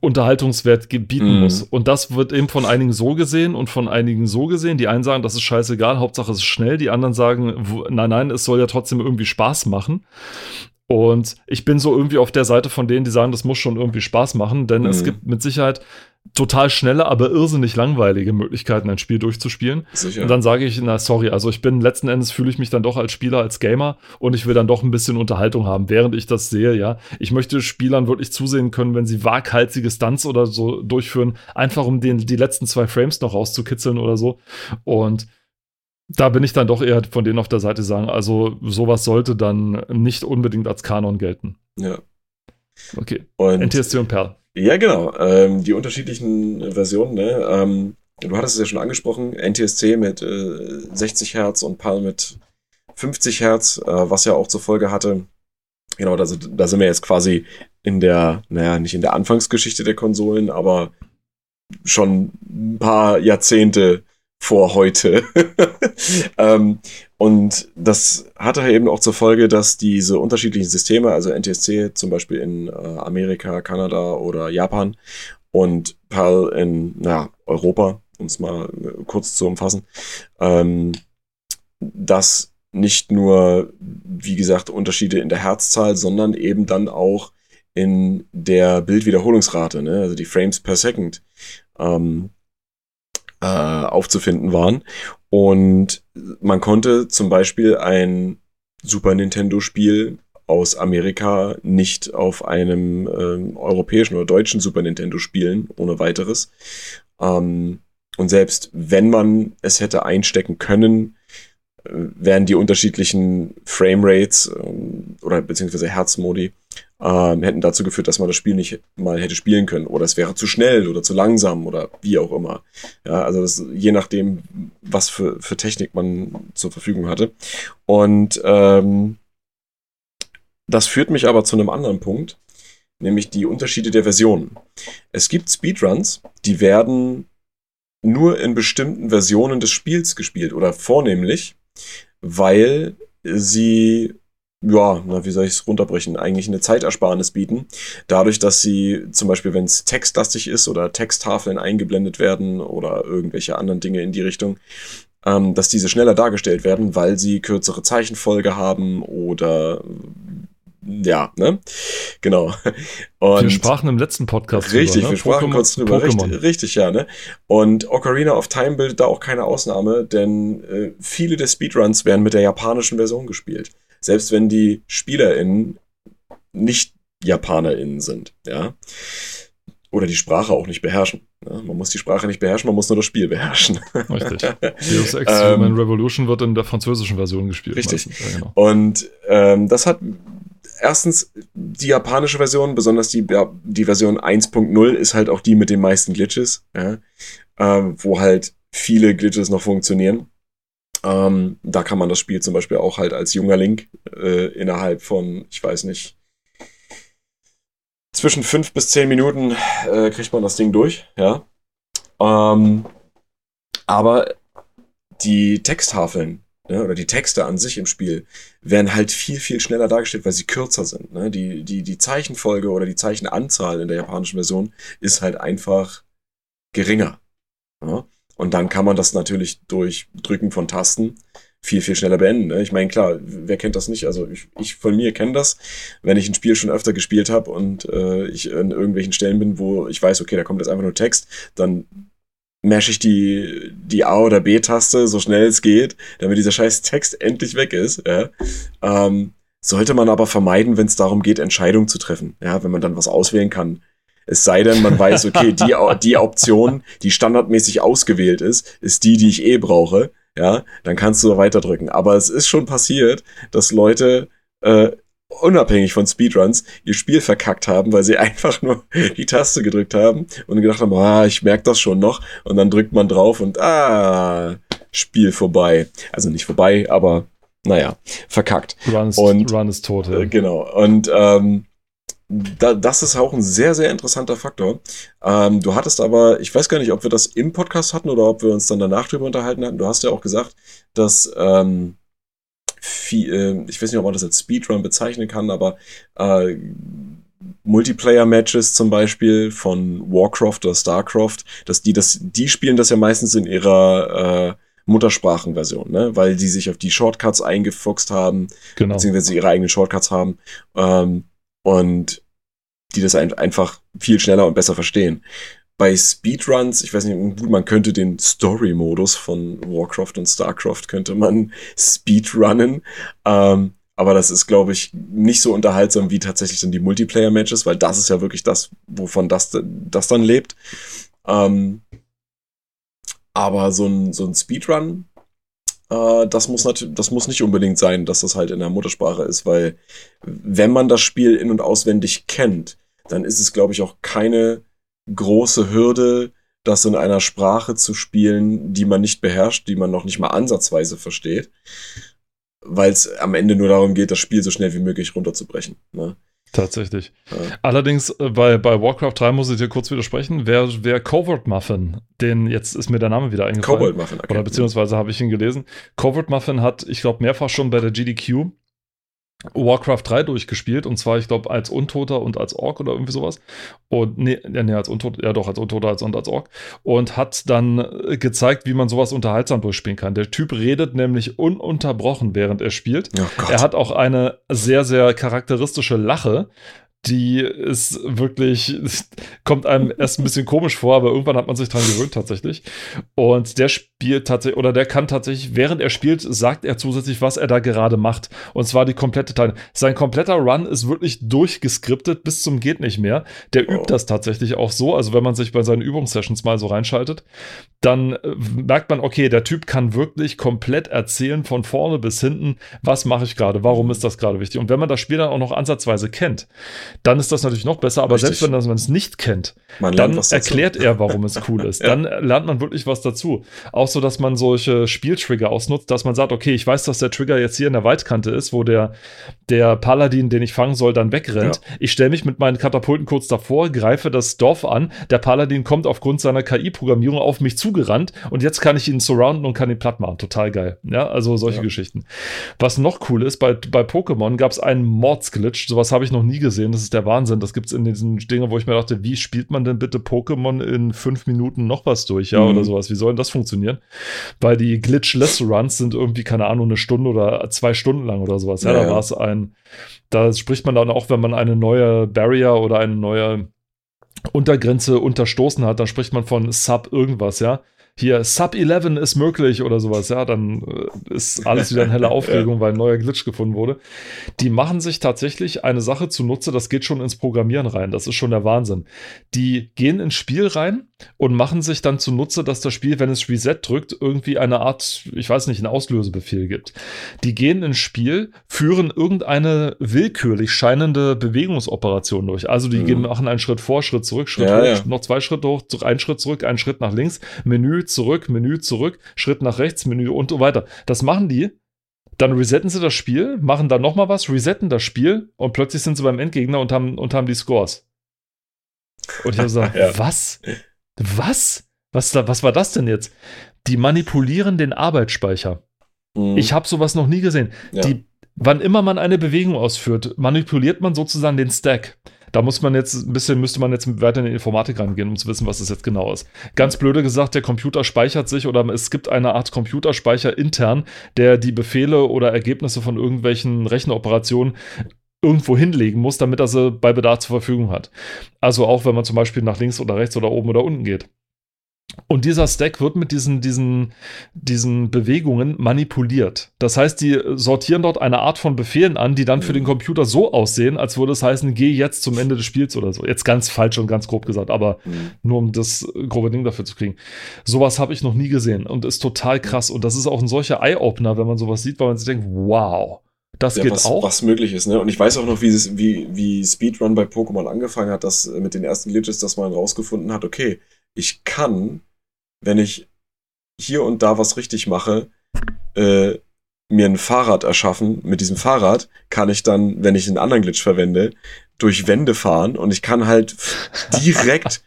Unterhaltungswert bieten Mhm. muss. Und das wird eben von einigen so gesehen und von einigen so gesehen. Die einen sagen, das ist scheißegal, Hauptsache es ist schnell. Die anderen sagen, nein, nein, es soll ja trotzdem irgendwie Spaß machen. Und ich bin so irgendwie auf der Seite von denen, die sagen, das muss schon irgendwie Spaß machen, denn es Mhm. gibt mit Sicherheit total schnelle, aber irrsinnig langweilige Möglichkeiten, ein Spiel durchzuspielen. Sicher. Und dann sage ich, na sorry, also ich bin letzten Endes fühle ich mich dann doch als Spieler, als Gamer und ich will dann doch ein bisschen Unterhaltung haben, während ich das sehe, ja. Ich möchte Spielern wirklich zusehen können, wenn sie waghalsige Stunts oder so durchführen, einfach um den, die letzten zwei Frames noch rauszukitzeln oder so. Und da bin ich dann doch eher von denen auf der Seite, die sagen, also sowas sollte dann nicht unbedingt als Kanon gelten. ja. Okay, Und NTSC und Perl. Ja, genau. Ähm, die unterschiedlichen Versionen, ne? Ähm, du hattest es ja schon angesprochen, NTSC mit äh, 60 Hertz und PAL mit 50 Hertz, äh, was ja auch zur Folge hatte. Genau, da, da sind wir jetzt quasi in der, naja, nicht in der Anfangsgeschichte der Konsolen, aber schon ein paar Jahrzehnte vor heute. ähm, und das hatte eben auch zur Folge, dass diese unterschiedlichen Systeme, also NTSC zum Beispiel in äh, Amerika, Kanada oder Japan und PAL in na, Europa, um es mal äh, kurz zu umfassen, ähm, dass nicht nur, wie gesagt, Unterschiede in der Herzzahl, sondern eben dann auch in der Bildwiederholungsrate, ne? also die Frames per Second, ähm, äh, aufzufinden waren. Und man konnte zum Beispiel ein Super Nintendo-Spiel aus Amerika nicht auf einem ähm, europäischen oder deutschen Super Nintendo spielen, ohne weiteres. Ähm, und selbst wenn man es hätte einstecken können, äh, wären die unterschiedlichen Framerates ähm, oder beziehungsweise Herzmodi ähm, hätten dazu geführt, dass man das Spiel nicht mal hätte spielen können oder es wäre zu schnell oder zu langsam oder wie auch immer. Ja, also das, je nachdem, was für, für Technik man zur Verfügung hatte. Und ähm, das führt mich aber zu einem anderen Punkt, nämlich die Unterschiede der Versionen. Es gibt Speedruns, die werden nur in bestimmten Versionen des Spiels gespielt oder vornehmlich, weil sie ja, na, wie soll ich es runterbrechen, eigentlich eine Zeitersparnis bieten. Dadurch, dass sie zum Beispiel, wenn es textlastig ist oder Texttafeln eingeblendet werden oder irgendwelche anderen Dinge in die Richtung, ähm, dass diese schneller dargestellt werden, weil sie kürzere Zeichenfolge haben oder ja, ne? Genau. Und wir sprachen im letzten Podcast Richtig, drüber, ne? wir sprachen Pokémon, kurz drüber. Richtig, richtig, ja, ne? Und Ocarina of Time bildet da auch keine Ausnahme, denn äh, viele der Speedruns werden mit der japanischen Version gespielt. Selbst wenn die SpielerInnen nicht JapanerInnen sind, ja. Oder die Sprache auch nicht beherrschen. Ja, man muss die Sprache nicht beherrschen, man muss nur das Spiel beherrschen. Richtig. Deus Ex ähm, Human Revolution wird in der französischen Version gespielt. Richtig. Ja, genau. Und ähm, das hat erstens die japanische Version, besonders die, die Version 1.0 ist halt auch die mit den meisten Glitches, ja, ähm, wo halt viele Glitches noch funktionieren. Ähm, da kann man das Spiel zum Beispiel auch halt als junger Link äh, innerhalb von, ich weiß nicht, zwischen fünf bis zehn Minuten äh, kriegt man das Ding durch, ja. Ähm, aber die Texttafeln ne, oder die Texte an sich im Spiel werden halt viel, viel schneller dargestellt, weil sie kürzer sind. Ne? Die, die, die Zeichenfolge oder die Zeichenanzahl in der japanischen Version ist halt einfach geringer. Ja? Und dann kann man das natürlich durch Drücken von Tasten viel, viel schneller beenden. Ne? Ich meine, klar, wer kennt das nicht? Also ich, ich von mir kenne das, wenn ich ein Spiel schon öfter gespielt habe und äh, ich in irgendwelchen Stellen bin, wo ich weiß, okay, da kommt jetzt einfach nur Text, dann mash ich die, die A- oder B-Taste so schnell es geht, damit dieser scheiß Text endlich weg ist. Ja? Ähm, sollte man aber vermeiden, wenn es darum geht, Entscheidungen zu treffen. Ja, wenn man dann was auswählen kann. Es sei denn, man weiß, okay, die, die Option, die standardmäßig ausgewählt ist, ist die, die ich eh brauche ja, dann kannst du weiterdrücken. Aber es ist schon passiert, dass Leute äh, unabhängig von Speedruns ihr Spiel verkackt haben, weil sie einfach nur die Taste gedrückt haben und gedacht haben, ah, ich merke das schon noch. Und dann drückt man drauf und ah, Spiel vorbei. Also nicht vorbei, aber naja, verkackt. Run ist, und, Run ist tot. Ja. Äh, genau. Und ähm, da, das ist auch ein sehr, sehr interessanter Faktor. Ähm, du hattest aber, ich weiß gar nicht, ob wir das im Podcast hatten oder ob wir uns dann danach drüber unterhalten hatten. Du hast ja auch gesagt, dass ähm, viel, äh, ich weiß nicht, ob man das als Speedrun bezeichnen kann, aber äh, Multiplayer-Matches zum Beispiel von Warcraft oder Starcraft, dass die das, die spielen das ja meistens in ihrer äh, Muttersprachenversion, ne? weil die sich auf die Shortcuts eingefuchst haben, genau. beziehungsweise ihre eigenen Shortcuts haben. Ähm, und die das einfach viel schneller und besser verstehen. Bei Speedruns, ich weiß nicht, gut, man könnte den Story-Modus von Warcraft und Starcraft könnte man Speedrunnen, ähm, aber das ist, glaube ich, nicht so unterhaltsam wie tatsächlich dann die Multiplayer-Matches, weil das ist ja wirklich das, wovon das, das dann lebt. Ähm, aber so ein, so ein Speedrun, äh, das, muss das muss nicht unbedingt sein, dass das halt in der Muttersprache ist, weil wenn man das Spiel in- und auswendig kennt, dann ist es, glaube ich, auch keine große Hürde, das in einer Sprache zu spielen, die man nicht beherrscht, die man noch nicht mal ansatzweise versteht, weil es am Ende nur darum geht, das Spiel so schnell wie möglich runterzubrechen. Ne? Tatsächlich. Ja. Allerdings äh, bei, bei Warcraft 3 muss ich dir kurz widersprechen. Wer, wer Covert Muffin, den jetzt ist mir der Name wieder eingefallen. Cobalt Muffin, okay. Oder beziehungsweise habe ich ihn gelesen. Covert Muffin hat, ich glaube, mehrfach schon bei der GDQ Warcraft 3 durchgespielt und zwar, ich glaube, als Untoter und als Ork oder irgendwie sowas. Und nee, nee, als Untoter, ja doch, als Untoter als, und als Ork. Und hat dann äh, gezeigt, wie man sowas unterhaltsam durchspielen kann. Der Typ redet nämlich ununterbrochen, während er spielt. Oh er hat auch eine sehr, sehr charakteristische Lache, die ist wirklich, kommt einem erst ein bisschen komisch vor, aber irgendwann hat man sich dran gewöhnt tatsächlich. Und der spielt tatsächlich, oder der kann tatsächlich, während er spielt, sagt er zusätzlich, was er da gerade macht. Und zwar die komplette Teil. Sein kompletter Run ist wirklich durchgeskriptet bis zum geht nicht mehr. Der übt oh. das tatsächlich auch so. Also wenn man sich bei seinen Übungssessions mal so reinschaltet, dann äh, merkt man, okay, der Typ kann wirklich komplett erzählen von vorne bis hinten, was mache ich gerade, warum ist das gerade wichtig. Und wenn man das Spiel dann auch noch ansatzweise kennt, dann ist das natürlich noch besser. Aber Richtig. selbst wenn man es nicht kennt, man dann erklärt er, warum es cool ist. ja. Dann lernt man wirklich was dazu. Auch so, dass man solche Spieltrigger ausnutzt, dass man sagt, okay, ich weiß, dass der Trigger jetzt hier in der Waldkante ist, wo der, der Paladin, den ich fangen soll, dann wegrennt. Ja. Ich stelle mich mit meinen Katapulten kurz davor, greife das Dorf an. Der Paladin kommt aufgrund seiner KI-Programmierung auf mich zugerannt und jetzt kann ich ihn surrounden und kann ihn platt machen. Total geil. Ja, also solche ja. Geschichten. Was noch cool ist, bei, bei Pokémon gab es einen Mordsglitch. Sowas habe ich noch nie gesehen. Das ist der Wahnsinn. Das gibt's in diesen Dingen, wo ich mir dachte, wie spielt man denn bitte Pokémon in fünf Minuten noch was durch, ja, mhm. oder sowas? Wie soll denn das funktionieren? Weil die Glitchless Runs sind irgendwie, keine Ahnung, eine Stunde oder zwei Stunden lang oder sowas. Ja, ja da war es ein, da spricht man dann auch, wenn man eine neue Barrier oder eine neue Untergrenze unterstoßen hat, dann spricht man von Sub irgendwas, ja hier Sub 11 ist möglich oder sowas, ja, dann äh, ist alles wieder eine helle Aufregung, weil ein neuer Glitch gefunden wurde. Die machen sich tatsächlich eine Sache zunutze, das geht schon ins Programmieren rein, das ist schon der Wahnsinn. Die gehen ins Spiel rein und machen sich dann zunutze, dass das Spiel, wenn es Reset drückt, irgendwie eine Art, ich weiß nicht, einen Auslösebefehl gibt. Die gehen ins Spiel, führen irgendeine willkürlich scheinende Bewegungsoperation durch. Also die mhm. gehen, machen einen Schritt vor, Schritt zurück, Schritt ja, hoch, ja. noch zwei Schritte hoch, einen Schritt zurück, einen Schritt nach links, Menü zurück, Menü zurück, Schritt nach rechts, Menü und so weiter. Das machen die. Dann resetten sie das Spiel, machen dann nochmal was, resetten das Spiel und plötzlich sind sie beim Endgegner und haben, und haben die Scores. Und ich habe gesagt, ja. was? Was? Was, da, was war das denn jetzt? Die manipulieren den Arbeitsspeicher. Mhm. Ich habe sowas noch nie gesehen. Ja. Die, wann immer man eine Bewegung ausführt, manipuliert man sozusagen den Stack. Da muss man jetzt ein bisschen, müsste man jetzt weiter in die Informatik rangehen, um zu wissen, was das jetzt genau ist. Ganz blöde gesagt, der Computer speichert sich oder es gibt eine Art Computerspeicher intern, der die Befehle oder Ergebnisse von irgendwelchen Rechenoperationen irgendwo hinlegen muss, damit er sie bei Bedarf zur Verfügung hat. Also auch wenn man zum Beispiel nach links oder rechts oder oben oder unten geht. Und dieser Stack wird mit diesen, diesen, diesen Bewegungen manipuliert. Das heißt, die sortieren dort eine Art von Befehlen an, die dann für den Computer so aussehen, als würde es heißen, geh jetzt zum Ende des Spiels oder so. Jetzt ganz falsch und ganz grob gesagt, aber mhm. nur um das grobe Ding dafür zu kriegen. Sowas habe ich noch nie gesehen und ist total krass. Und das ist auch ein solcher Eye-Opener, wenn man sowas sieht, weil man sich denkt, wow. Das ja, geht was, auch. Was möglich ist, ne? Und ich weiß auch noch, wie, es, wie, wie Speedrun bei Pokémon angefangen hat, dass mit den ersten Glitches, dass man rausgefunden hat, okay, ich kann, wenn ich hier und da was richtig mache, äh, mir ein Fahrrad erschaffen. Mit diesem Fahrrad kann ich dann, wenn ich einen anderen Glitch verwende, durch Wände fahren und ich kann halt direkt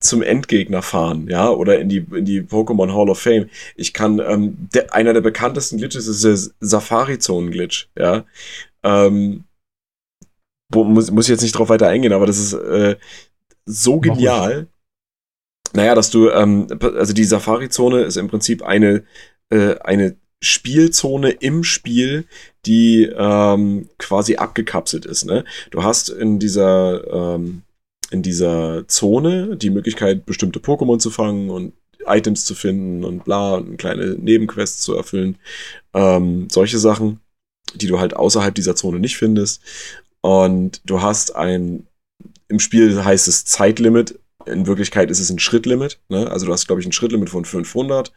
zum Endgegner fahren, ja, oder in die, in die Pokémon Hall of Fame. Ich kann, ähm, der, einer der bekanntesten Glitches ist der Safari-Zonen-Glitch, ja. Ähm, muss, muss ich jetzt nicht drauf weiter eingehen, aber das ist äh, so genial. Naja, dass du, ähm, also die Safari-Zone ist im Prinzip eine, äh, eine Spielzone im Spiel, die ähm, quasi abgekapselt ist. Ne? Du hast in dieser, ähm, in dieser Zone die Möglichkeit, bestimmte Pokémon zu fangen und Items zu finden und bla und kleine Nebenquests zu erfüllen. Ähm, solche Sachen, die du halt außerhalb dieser Zone nicht findest. Und du hast ein, im Spiel heißt es Zeitlimit, in Wirklichkeit ist es ein Schrittlimit. Ne? Also du hast, glaube ich, ein Schrittlimit von 500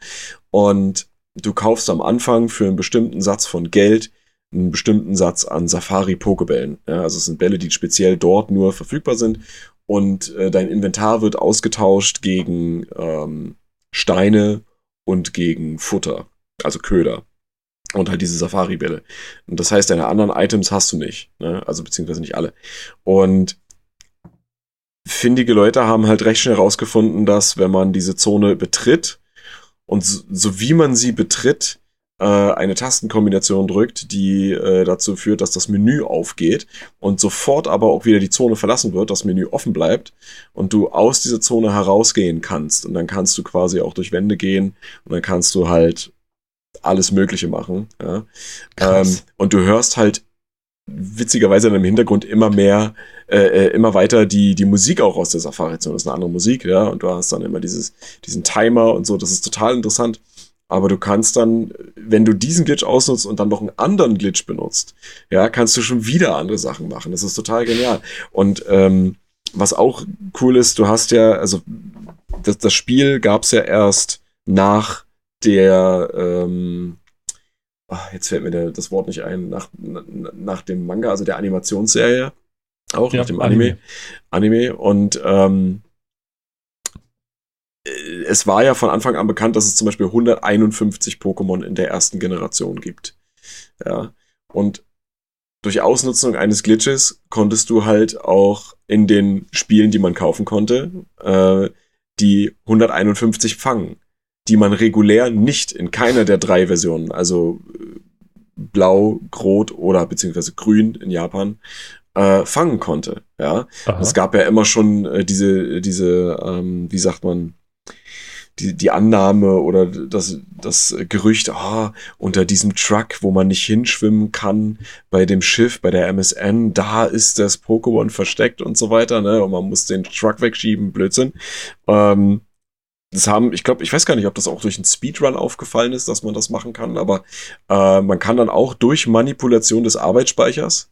und du kaufst am Anfang für einen bestimmten Satz von Geld einen bestimmten Satz an Safari-Pokebällen. Ja, also es sind Bälle, die speziell dort nur verfügbar sind und äh, dein Inventar wird ausgetauscht gegen ähm, Steine und gegen Futter, also Köder. Und halt diese Safari-Bälle. Und das heißt, deine anderen Items hast du nicht. Ne? Also beziehungsweise nicht alle. Und findige Leute haben halt recht schnell rausgefunden, dass wenn man diese Zone betritt und so, so wie man sie betritt, äh, eine Tastenkombination drückt, die äh, dazu führt, dass das Menü aufgeht und sofort aber auch wieder die Zone verlassen wird, das Menü offen bleibt und du aus dieser Zone herausgehen kannst. Und dann kannst du quasi auch durch Wände gehen und dann kannst du halt alles Mögliche machen. Ja. Ähm, und du hörst halt witzigerweise dann im Hintergrund immer mehr, äh, äh, immer weiter die, die Musik auch aus der Safari-Zone. Das ist eine andere Musik, ja, und du hast dann immer dieses, diesen Timer und so, das ist total interessant. Aber du kannst dann, wenn du diesen Glitch ausnutzt und dann noch einen anderen Glitch benutzt, ja, kannst du schon wieder andere Sachen machen. Das ist total genial. Und ähm, was auch cool ist, du hast ja, also das, das Spiel gab es ja erst nach der, ähm, ach, jetzt fällt mir der, das Wort nicht ein, nach, nach dem Manga, also der Animationsserie, auch ja, nach dem Anime. Anime. Anime. Und ähm, es war ja von Anfang an bekannt, dass es zum Beispiel 151 Pokémon in der ersten Generation gibt. Ja. Und durch Ausnutzung eines Glitches konntest du halt auch in den Spielen, die man kaufen konnte, äh, die 151 fangen, die man regulär nicht in keiner der drei Versionen, also äh, blau, rot oder beziehungsweise grün in Japan, äh, fangen konnte. Ja, Aha. es gab ja immer schon äh, diese, diese, ähm, wie sagt man, die, die Annahme oder das, das Gerücht, ah, unter diesem Truck, wo man nicht hinschwimmen kann, bei dem Schiff, bei der MSN, da ist das Pokémon versteckt und so weiter, ne? Und man muss den Truck wegschieben, Blödsinn. Ähm, das haben, ich glaube, ich weiß gar nicht, ob das auch durch einen Speedrun aufgefallen ist, dass man das machen kann, aber äh, man kann dann auch durch Manipulation des Arbeitsspeichers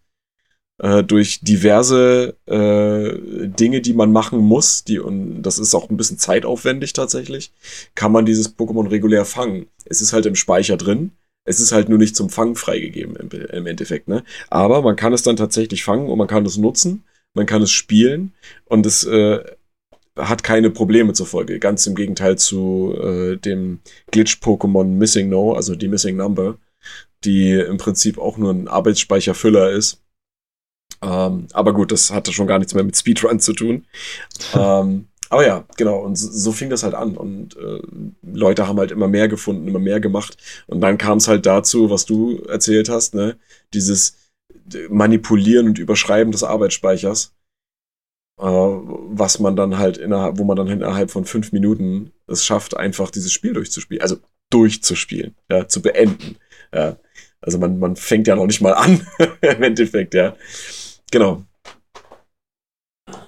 äh, durch diverse äh, Dinge, die man machen muss, die und das ist auch ein bisschen zeitaufwendig tatsächlich, kann man dieses Pokémon regulär fangen. Es ist halt im Speicher drin. Es ist halt nur nicht zum Fangen freigegeben im, im Endeffekt, ne? Aber man kann es dann tatsächlich fangen und man kann es nutzen, man kann es spielen und es äh, hat keine Probleme zur Folge. Ganz im Gegenteil zu äh, dem Glitch-Pokémon Missing No, also die Missing Number, die im Prinzip auch nur ein Arbeitsspeicherfüller ist ähm, aber gut, das hatte schon gar nichts mehr mit Speedrun zu tun. ähm, aber ja, genau, und so, fing das halt an. Und äh, Leute haben halt immer mehr gefunden, immer mehr gemacht. Und dann kam es halt dazu, was du erzählt hast, ne? Dieses Manipulieren und Überschreiben des Arbeitsspeichers. Äh, was man dann halt innerhalb, wo man dann innerhalb von fünf Minuten es schafft, einfach dieses Spiel durchzuspielen. Also durchzuspielen, ja, zu beenden. Ja. Also man, man fängt ja noch nicht mal an, im Endeffekt, ja. Genau.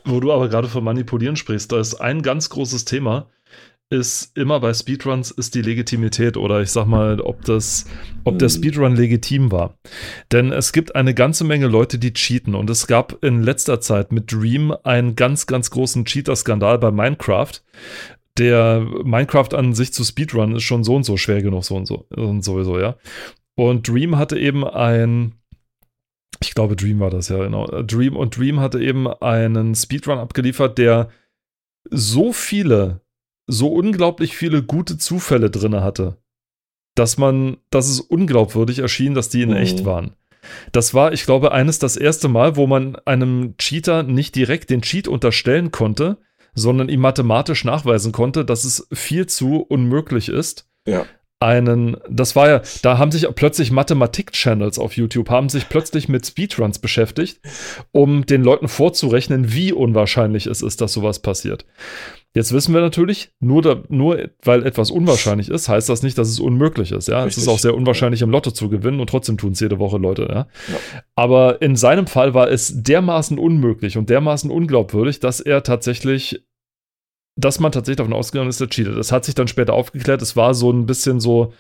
Wo du aber gerade von Manipulieren sprichst, da ist ein ganz großes Thema, ist immer bei Speedruns ist die Legitimität oder ich sag mal, ob das, ob der hm. Speedrun legitim war. Denn es gibt eine ganze Menge Leute, die cheaten und es gab in letzter Zeit mit Dream einen ganz, ganz großen Cheater-Skandal bei Minecraft. Der Minecraft an sich zu Speedrun ist schon so und so schwer genug, so und so und sowieso, ja. Und Dream hatte eben ein ich glaube, Dream war das ja, genau. Dream und Dream hatte eben einen Speedrun abgeliefert, der so viele, so unglaublich viele gute Zufälle drin hatte, dass man, dass es unglaubwürdig erschien, dass die in mhm. echt waren. Das war, ich glaube, eines das erste Mal, wo man einem Cheater nicht direkt den Cheat unterstellen konnte, sondern ihm mathematisch nachweisen konnte, dass es viel zu unmöglich ist, ja einen, das war ja, da haben sich plötzlich Mathematik-Channels auf YouTube, haben sich plötzlich mit Speedruns beschäftigt, um den Leuten vorzurechnen, wie unwahrscheinlich es ist, dass sowas passiert. Jetzt wissen wir natürlich, nur, da, nur weil etwas unwahrscheinlich ist, heißt das nicht, dass es unmöglich ist. Ja, Richtig. es ist auch sehr unwahrscheinlich, im Lotto zu gewinnen und trotzdem tun es jede Woche Leute. Ja? ja? Aber in seinem Fall war es dermaßen unmöglich und dermaßen unglaubwürdig, dass er tatsächlich dass man tatsächlich davon ausgegangen ist, er cheatet. Das hat sich dann später aufgeklärt. Es war so ein bisschen so,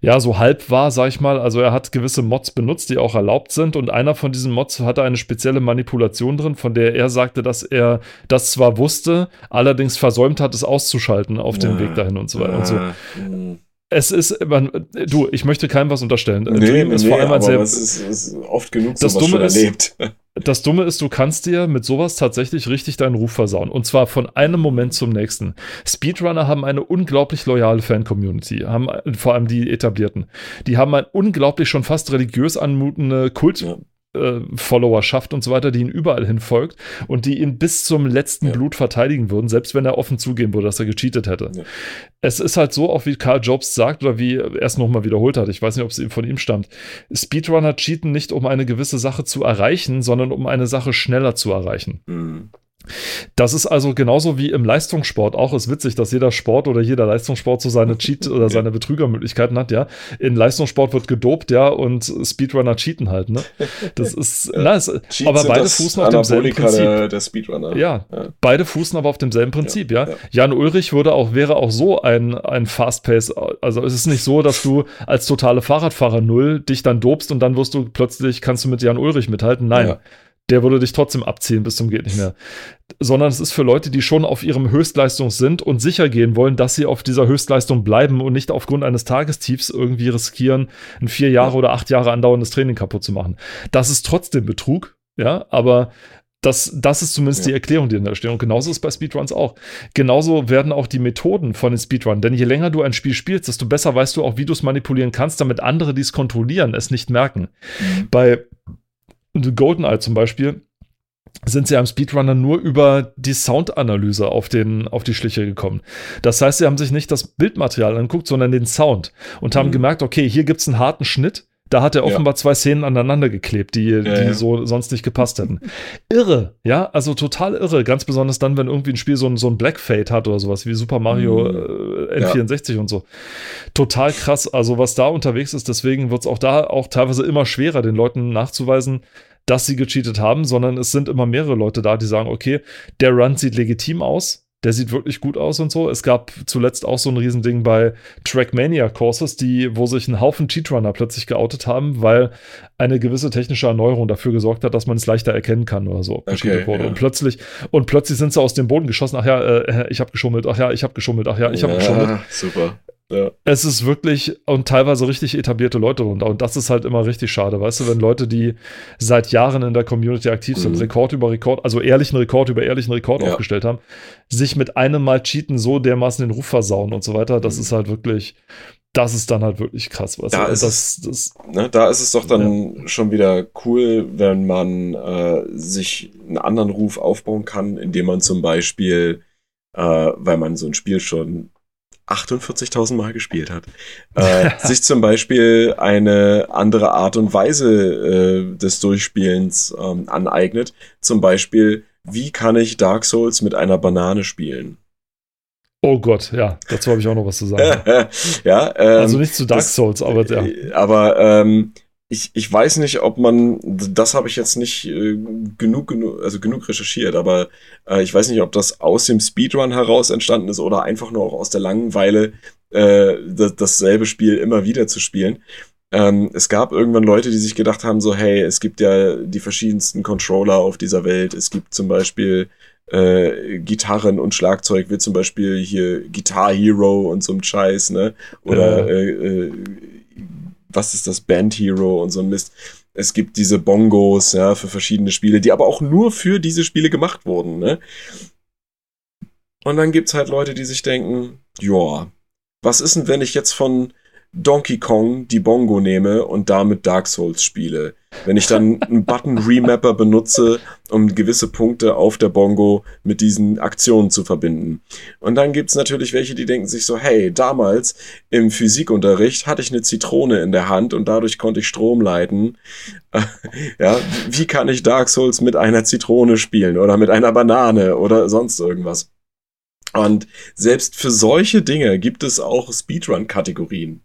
ja, so halb wahr, sag ich mal. Also er hat gewisse Mods benutzt, die auch erlaubt sind. Und einer von diesen Mods hatte eine spezielle Manipulation drin, von der er sagte, dass er das zwar wusste, allerdings versäumt hat, es auszuschalten auf dem Weg dahin und so weiter und so. Hm. Es ist, man, du, ich möchte keinem was unterstellen. Nee, Dream ist nee, vor allem ein sehr. Es ist, ist oft genug das Dumme ist, erlebt. Das Dumme ist, du kannst dir mit sowas tatsächlich richtig deinen Ruf versauen. Und zwar von einem Moment zum nächsten. Speedrunner haben eine unglaublich loyale Fan-Community, haben vor allem die etablierten. Die haben ein unglaublich schon fast religiös anmutende Kult. Ja. Äh, Followerschaft und so weiter, die ihn überall hin folgt und die ihn bis zum letzten ja. Blut verteidigen würden, selbst wenn er offen zugeben würde, dass er gecheatet hätte. Ja. Es ist halt so, auch wie Karl Jobs sagt oder wie er es nochmal wiederholt hat, ich weiß nicht, ob es von ihm stammt, Speedrunner cheaten nicht, um eine gewisse Sache zu erreichen, sondern um eine Sache schneller zu erreichen. Mhm. Das ist also genauso wie im Leistungssport auch. Ist witzig, dass jeder Sport oder jeder Leistungssport so seine Cheat- oder seine Betrügermöglichkeiten hat, ja. In Leistungssport wird gedopt, ja, und Speedrunner cheaten halt, ne? Das ist, na, es, aber beide fußen auf demselben Prinzip. Der, der Speedrunner. Ja, ja, beide fußen aber auf demselben Prinzip, ja. ja. Jan Ulrich würde auch, wäre auch so ein, ein Fast-Pace. Also es ist nicht so, dass du als totale Fahrradfahrer null dich dann dobst und dann wirst du plötzlich, kannst du mit Jan Ulrich mithalten. Nein. Ja der würde dich trotzdem abziehen bis zum geht nicht mehr. Sondern es ist für Leute, die schon auf ihrem Höchstleistung sind und sicher gehen wollen, dass sie auf dieser Höchstleistung bleiben und nicht aufgrund eines Tagestiefs irgendwie riskieren, ein vier Jahre oder acht Jahre andauerndes Training kaputt zu machen. Das ist trotzdem Betrug, ja, aber das, das ist zumindest ja. die Erklärung, die da steht. Und genauso ist es bei Speedruns auch. Genauso werden auch die Methoden von den Speedruns. Denn je länger du ein Spiel spielst, desto besser weißt du auch, wie du es manipulieren kannst, damit andere, die es kontrollieren, es nicht merken. Mhm. Bei GoldenEye zum Beispiel sind sie am Speedrunner nur über die Soundanalyse auf, den, auf die Schliche gekommen. Das heißt, sie haben sich nicht das Bildmaterial angeguckt, sondern den Sound und haben mhm. gemerkt, okay, hier gibt es einen harten Schnitt, Da hat er offenbar ja. zwei Szenen aneinander geklebt, die, ja, die ja. so sonst nicht gepasst hätten. Irre, ja, also total irre. Ganz besonders dann, wenn irgendwie ein Spiel so ein, so ein Black Fade hat oder sowas wie Super Mario mhm. äh, N64 und so. Total krass, also was da unterwegs ist. Deswegen wird es auch da auch teilweise immer schwerer, den Leuten nachzuweisen, dass sie gecheatet haben, sondern es sind immer mehrere Leute da, die sagen, okay, der Run sieht legitim aus, der sieht wirklich gut aus und so. Es gab zuletzt auch so ein Riesending bei Trackmania Courses, die, wo sich ein Haufen Cheatrunner plötzlich geoutet haben, weil eine gewisse technische Erneuerung dafür gesorgt hat, dass man es leichter erkennen kann oder so. Okay, wurde. Ja. Und plötzlich, und plötzlich sind sie aus dem Boden geschossen. Ach ja, äh, ich habe geschummelt. Ach ja, ich habe geschummelt. Ach ja, ich habe ja, geschummelt. Super. Ja. Es ist wirklich und teilweise richtig etablierte Leute runter. Und das ist halt immer richtig schade, weißt du, wenn Leute, die seit Jahren in der Community aktiv sind, mhm. Rekord über Rekord, also ehrlichen Rekord über ehrlichen Rekord ja. aufgestellt haben, sich mit einem Mal cheaten so dermaßen den Ruf versauen und so weiter, das mhm. ist halt wirklich, das ist dann halt wirklich krass. Weißt da, du? Ist das, das, ne, da ist es doch dann ja. schon wieder cool, wenn man äh, sich einen anderen Ruf aufbauen kann, indem man zum Beispiel, äh, weil man so ein Spiel schon 48.000 Mal gespielt hat, äh, sich zum Beispiel eine andere Art und Weise äh, des Durchspielens ähm, aneignet. Zum Beispiel, wie kann ich Dark Souls mit einer Banane spielen? Oh Gott, ja, dazu habe ich auch noch was zu sagen. ja, ähm, also nicht zu Dark das, Souls, aber ja. Aber ähm, ich, ich weiß nicht, ob man, das habe ich jetzt nicht äh, genug, genug, also genug recherchiert, aber äh, ich weiß nicht, ob das aus dem Speedrun heraus entstanden ist oder einfach nur auch aus der Langeweile, äh, das, dasselbe Spiel immer wieder zu spielen. Ähm, es gab irgendwann Leute, die sich gedacht haben, so, hey, es gibt ja die verschiedensten Controller auf dieser Welt. Es gibt zum Beispiel äh, Gitarren und Schlagzeug, wie zum Beispiel hier Guitar Hero und so ein Scheiß, ne? Oder ja. äh, äh, was ist das, Band Hero und so ein Mist. Es gibt diese Bongos, ja, für verschiedene Spiele, die aber auch nur für diese Spiele gemacht wurden, ne? Und dann gibt's halt Leute, die sich denken, ja, was ist denn, wenn ich jetzt von Donkey Kong die Bongo nehme und damit Dark Souls spiele. Wenn ich dann einen Button Remapper benutze, um gewisse Punkte auf der Bongo mit diesen Aktionen zu verbinden. Und dann gibt's natürlich welche, die denken sich so, hey, damals im Physikunterricht hatte ich eine Zitrone in der Hand und dadurch konnte ich Strom leiten. ja, wie kann ich Dark Souls mit einer Zitrone spielen oder mit einer Banane oder sonst irgendwas? Und selbst für solche Dinge gibt es auch Speedrun-Kategorien.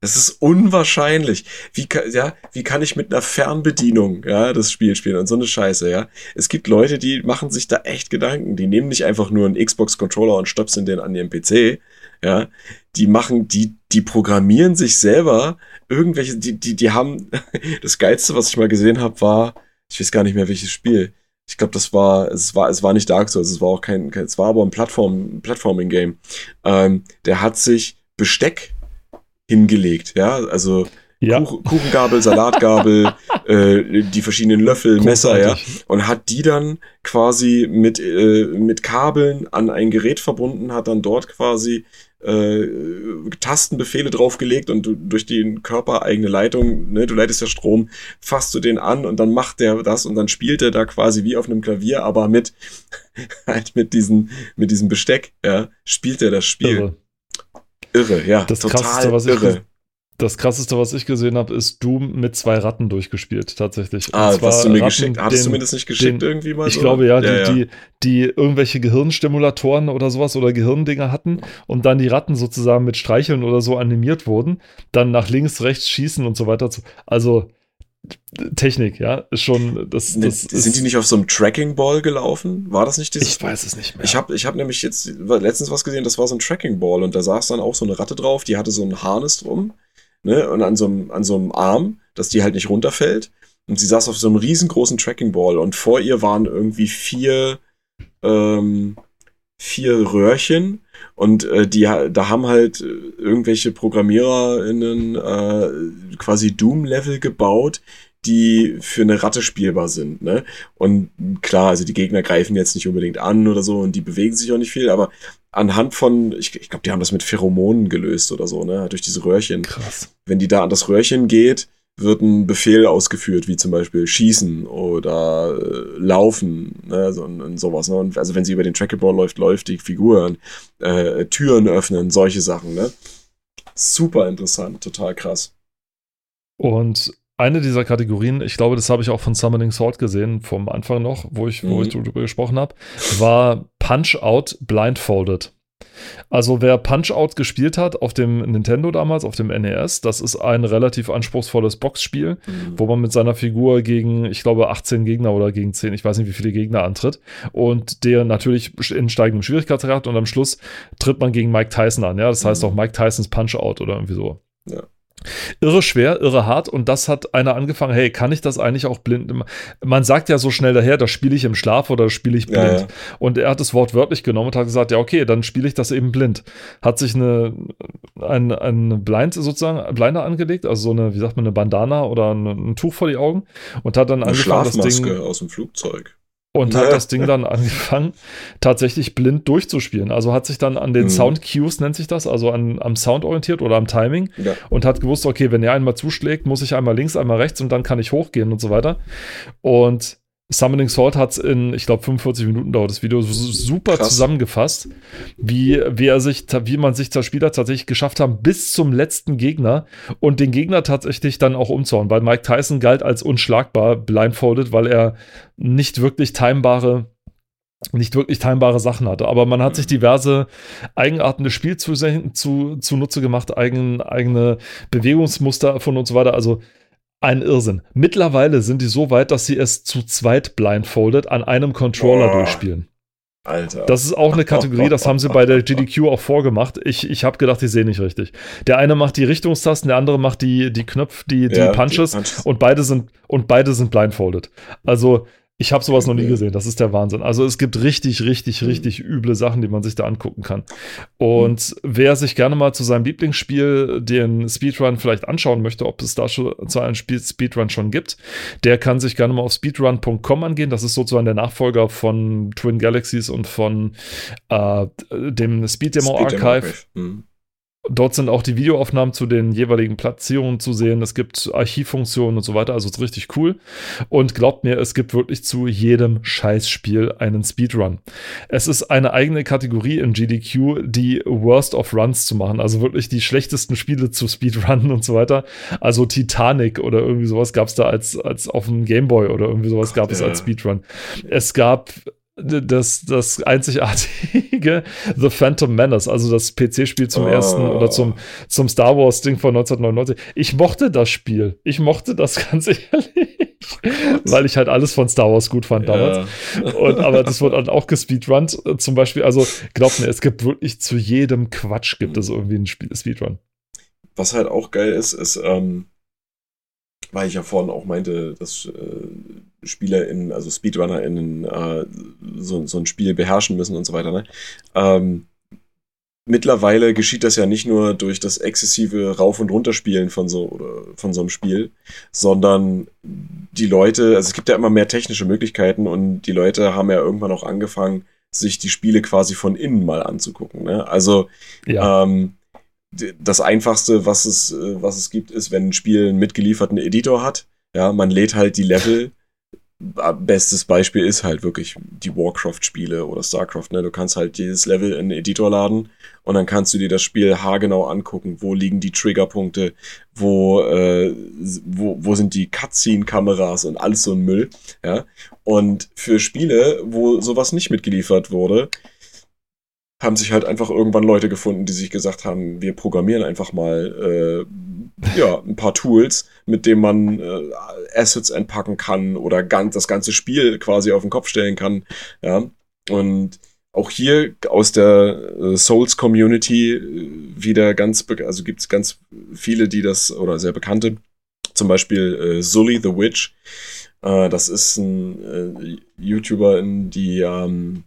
Es ist unwahrscheinlich. Wie kann, ja, wie kann ich mit einer Fernbedienung, ja, das Spiel spielen und so eine Scheiße, ja. Es gibt Leute, die machen sich da echt Gedanken. Die nehmen nicht einfach nur einen Xbox-Controller und stöpseln den an ihrem PC, ja. Die machen, die, die programmieren sich selber irgendwelche, die, die, die haben, das Geilste, was ich mal gesehen habe, war, ich weiß gar nicht mehr welches Spiel. Ich glaube, das war, es war, es war nicht Dark Souls, es war auch kein, es war aber ein Plattform, Plattforming-Game. Ähm, der hat sich Besteck hingelegt, ja, also ja. Kuch, Kuchengabel, Salatgabel, äh, die verschiedenen Löffel, Messer, ja, und hat die dann quasi mit, äh, mit Kabeln an ein Gerät verbunden, hat dann dort quasi äh, Tastenbefehle draufgelegt und du, durch die körpereigene Leitung, ne, du leitest ja Strom, fasst du den an und dann macht der das und dann spielt er da quasi wie auf einem Klavier, aber mit halt mit diesem mit diesem Besteck, ja, spielt er das Spiel. Irre. Irre, ja. Das total krasseste, was irre. Ich, das krasseste, was ich gesehen habe, ist Doom mit zwei Ratten durchgespielt, tatsächlich. Ah, hast du mir Ratten, geschickt? Hattest du mir das nicht geschickt den, irgendwie mal? Ich so? glaube ja, ja, die, ja. Die, die irgendwelche Gehirnstimulatoren oder sowas oder Gehirndinger hatten und dann die Ratten sozusagen mit Streicheln oder so animiert wurden, dann nach links, rechts schießen und so weiter. Also Technik, ja, ist schon. Das, das sind die nicht auf so einem Tracking Ball gelaufen? War das nicht dieses? Ich weiß es nicht mehr. Ich habe ich hab nämlich jetzt letztens was gesehen, das war so ein Tracking Ball und da saß dann auch so eine Ratte drauf, die hatte so ein Harness drum, ne, und an so einem, an so einem Arm, dass die halt nicht runterfällt. Und sie saß auf so einem riesengroßen Tracking Ball und vor ihr waren irgendwie vier, ähm, vier Röhrchen und äh, die, da haben halt irgendwelche ProgrammiererInnen äh, quasi Doom-Level gebaut, die für eine Ratte spielbar sind. Ne? Und klar, also die Gegner greifen jetzt nicht unbedingt an oder so und die bewegen sich auch nicht viel, aber anhand von, ich, ich glaube, die haben das mit Pheromonen gelöst oder so, ne? Durch diese Röhrchen. Krass. Wenn die da an das Röhrchen geht, wird ein Befehl ausgeführt, wie zum Beispiel schießen oder äh, laufen, ne, so, und sowas. Ne? Und also wenn sie über den Trackable läuft, läuft die Figur, äh, Türen öffnen, solche Sachen. Ne? Super interessant, total krass. Und eine dieser Kategorien, ich glaube, das habe ich auch von Summoning Sword gesehen, vom Anfang noch, wo ich, mhm. wo ich darüber gesprochen habe, war Punch-Out Blindfolded. Also wer Punch-Out gespielt hat auf dem Nintendo damals, auf dem NES, das ist ein relativ anspruchsvolles Boxspiel, mhm. wo man mit seiner Figur gegen, ich glaube, 18 Gegner oder gegen 10, ich weiß nicht, wie viele Gegner antritt und der natürlich in steigendem Schwierigkeitsgrad und am Schluss tritt man gegen Mike Tyson an, ja, das heißt mhm. auch Mike Tysons Punch-Out oder irgendwie so. Ja. Irre schwer, irre hart und das hat einer angefangen, hey, kann ich das eigentlich auch blind? Man sagt ja so schnell daher, das spiele ich im Schlaf oder spiele ich blind. Ja, ja. Und er hat es wortwörtlich genommen und hat gesagt, ja, okay, dann spiele ich das eben blind. Hat sich eine, ein, ein Blind sozusagen, Blinder angelegt, also so eine, wie sagt man, eine Bandana oder ein, ein Tuch vor die Augen und hat dann eine angefangen, das Ding aus dem Flugzeug und hat das Ding dann angefangen, tatsächlich blind durchzuspielen. Also hat sich dann an den mhm. Sound Cues, nennt sich das, also an, am Sound orientiert oder am Timing ja. und hat gewusst, okay, wenn er einmal zuschlägt, muss ich einmal links, einmal rechts und dann kann ich hochgehen und so weiter. Und Summoning Sword hat es in, ich glaube, 45 Minuten dauert das Video super Krass. zusammengefasst, wie, wie, er sich, wie man sich als Spieler tatsächlich geschafft haben, bis zum letzten Gegner und den Gegner tatsächlich dann auch umzuhauen, weil Mike Tyson galt als unschlagbar, blindfolded, weil er nicht wirklich timebare nicht wirklich timebare Sachen hatte. Aber man hat sich diverse Eigenarten des Spiels zu, zu, zunutze gemacht, eigen, eigene Bewegungsmuster erfunden und so weiter. Also ein Irrsinn. Mittlerweile sind die so weit, dass sie es zu zweit blindfolded an einem Controller Boah. durchspielen. Alter. Das ist auch eine Kategorie, das haben sie bei der GDQ auch vorgemacht. Ich, ich habe gedacht, ich sehe nicht richtig. Der eine macht die Richtungstasten, der andere macht die, die Knöpfe, die, die, ja, Punches, die Punches, und beide sind und beide sind blindfolded. Also ich habe sowas noch nie gesehen. Das ist der Wahnsinn. Also es gibt richtig, richtig, mhm. richtig üble Sachen, die man sich da angucken kann. Und mhm. wer sich gerne mal zu seinem Lieblingsspiel den Speedrun vielleicht anschauen möchte, ob es da schon zu einem Spiel Speedrun schon gibt, der kann sich gerne mal auf speedrun.com angehen. Das ist sozusagen der Nachfolger von Twin Galaxies und von äh, dem Speed Demo Speed Archive. Demo Archive. Mhm. Dort sind auch die Videoaufnahmen zu den jeweiligen Platzierungen zu sehen. Es gibt Archivfunktionen und so weiter. Also ist richtig cool. Und glaubt mir, es gibt wirklich zu jedem Scheißspiel einen Speedrun. Es ist eine eigene Kategorie in GDQ, die Worst of Runs zu machen. Also wirklich die schlechtesten Spiele zu Speedrunnen und so weiter. Also Titanic oder irgendwie sowas gab es da als, als auf dem Gameboy oder irgendwie sowas gab es als Speedrun. Es gab das, das einzigartige The Phantom Menace, also das PC-Spiel zum oh. ersten oder zum, zum Star Wars-Ding von 1999. Ich mochte das Spiel. Ich mochte das ganz ehrlich. weil ich halt alles von Star Wars gut fand damals. Ja. Und, aber das wurde dann auch gespeedrunnt. Zum Beispiel, also glaubt mir, es gibt wirklich zu jedem Quatsch gibt es irgendwie einen Speedrun. Was halt auch geil ist, ist, ähm, weil ich ja vorhin auch meinte, dass äh, SpielerInnen, also SpeedrunnerInnen, äh, so, so ein Spiel beherrschen müssen und so weiter. Ne? Ähm, mittlerweile geschieht das ja nicht nur durch das exzessive Rauf- und Runterspielen von so, oder von so einem Spiel, sondern die Leute, also es gibt ja immer mehr technische Möglichkeiten und die Leute haben ja irgendwann auch angefangen, sich die Spiele quasi von innen mal anzugucken. Ne? Also ja. ähm, das einfachste, was es, äh, was es gibt, ist, wenn ein Spiel einen mitgelieferten Editor hat. Ja, man lädt halt die Level. Bestes Beispiel ist halt wirklich die Warcraft-Spiele oder StarCraft. Ne? Du kannst halt jedes Level in einen Editor laden und dann kannst du dir das Spiel haargenau angucken. Wo liegen die Triggerpunkte? Wo, äh, wo, wo sind die Cutscene-Kameras und alles so ein Müll? Ja. Und für Spiele, wo sowas nicht mitgeliefert wurde, haben sich halt einfach irgendwann Leute gefunden, die sich gesagt haben, wir programmieren einfach mal äh, ja, ein paar Tools, mit denen man äh, Assets entpacken kann oder ganz, das ganze Spiel quasi auf den Kopf stellen kann. Ja. Und auch hier aus der äh, Souls Community äh, wieder ganz, also gibt es ganz viele, die das, oder sehr bekannte, zum Beispiel äh, Zully the Witch. Äh, das ist ein äh, YouTuber, die ähm,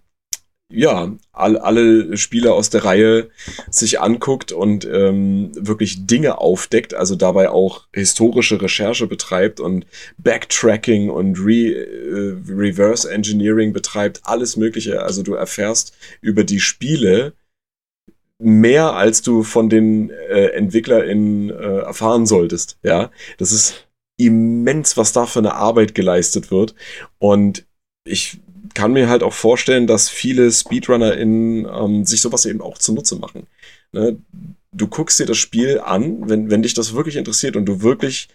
ja, all, alle Spieler aus der Reihe sich anguckt und ähm, wirklich Dinge aufdeckt, also dabei auch historische Recherche betreibt und Backtracking und Re, äh, Reverse Engineering betreibt, alles Mögliche. Also du erfährst über die Spiele mehr, als du von den äh, EntwicklerInnen äh, erfahren solltest. Ja, das ist immens, was da für eine Arbeit geleistet wird. Und ich kann mir halt auch vorstellen, dass viele SpeedrunnerInnen ähm, sich sowas eben auch zunutze machen. Ne? Du guckst dir das Spiel an, wenn, wenn dich das wirklich interessiert und du wirklich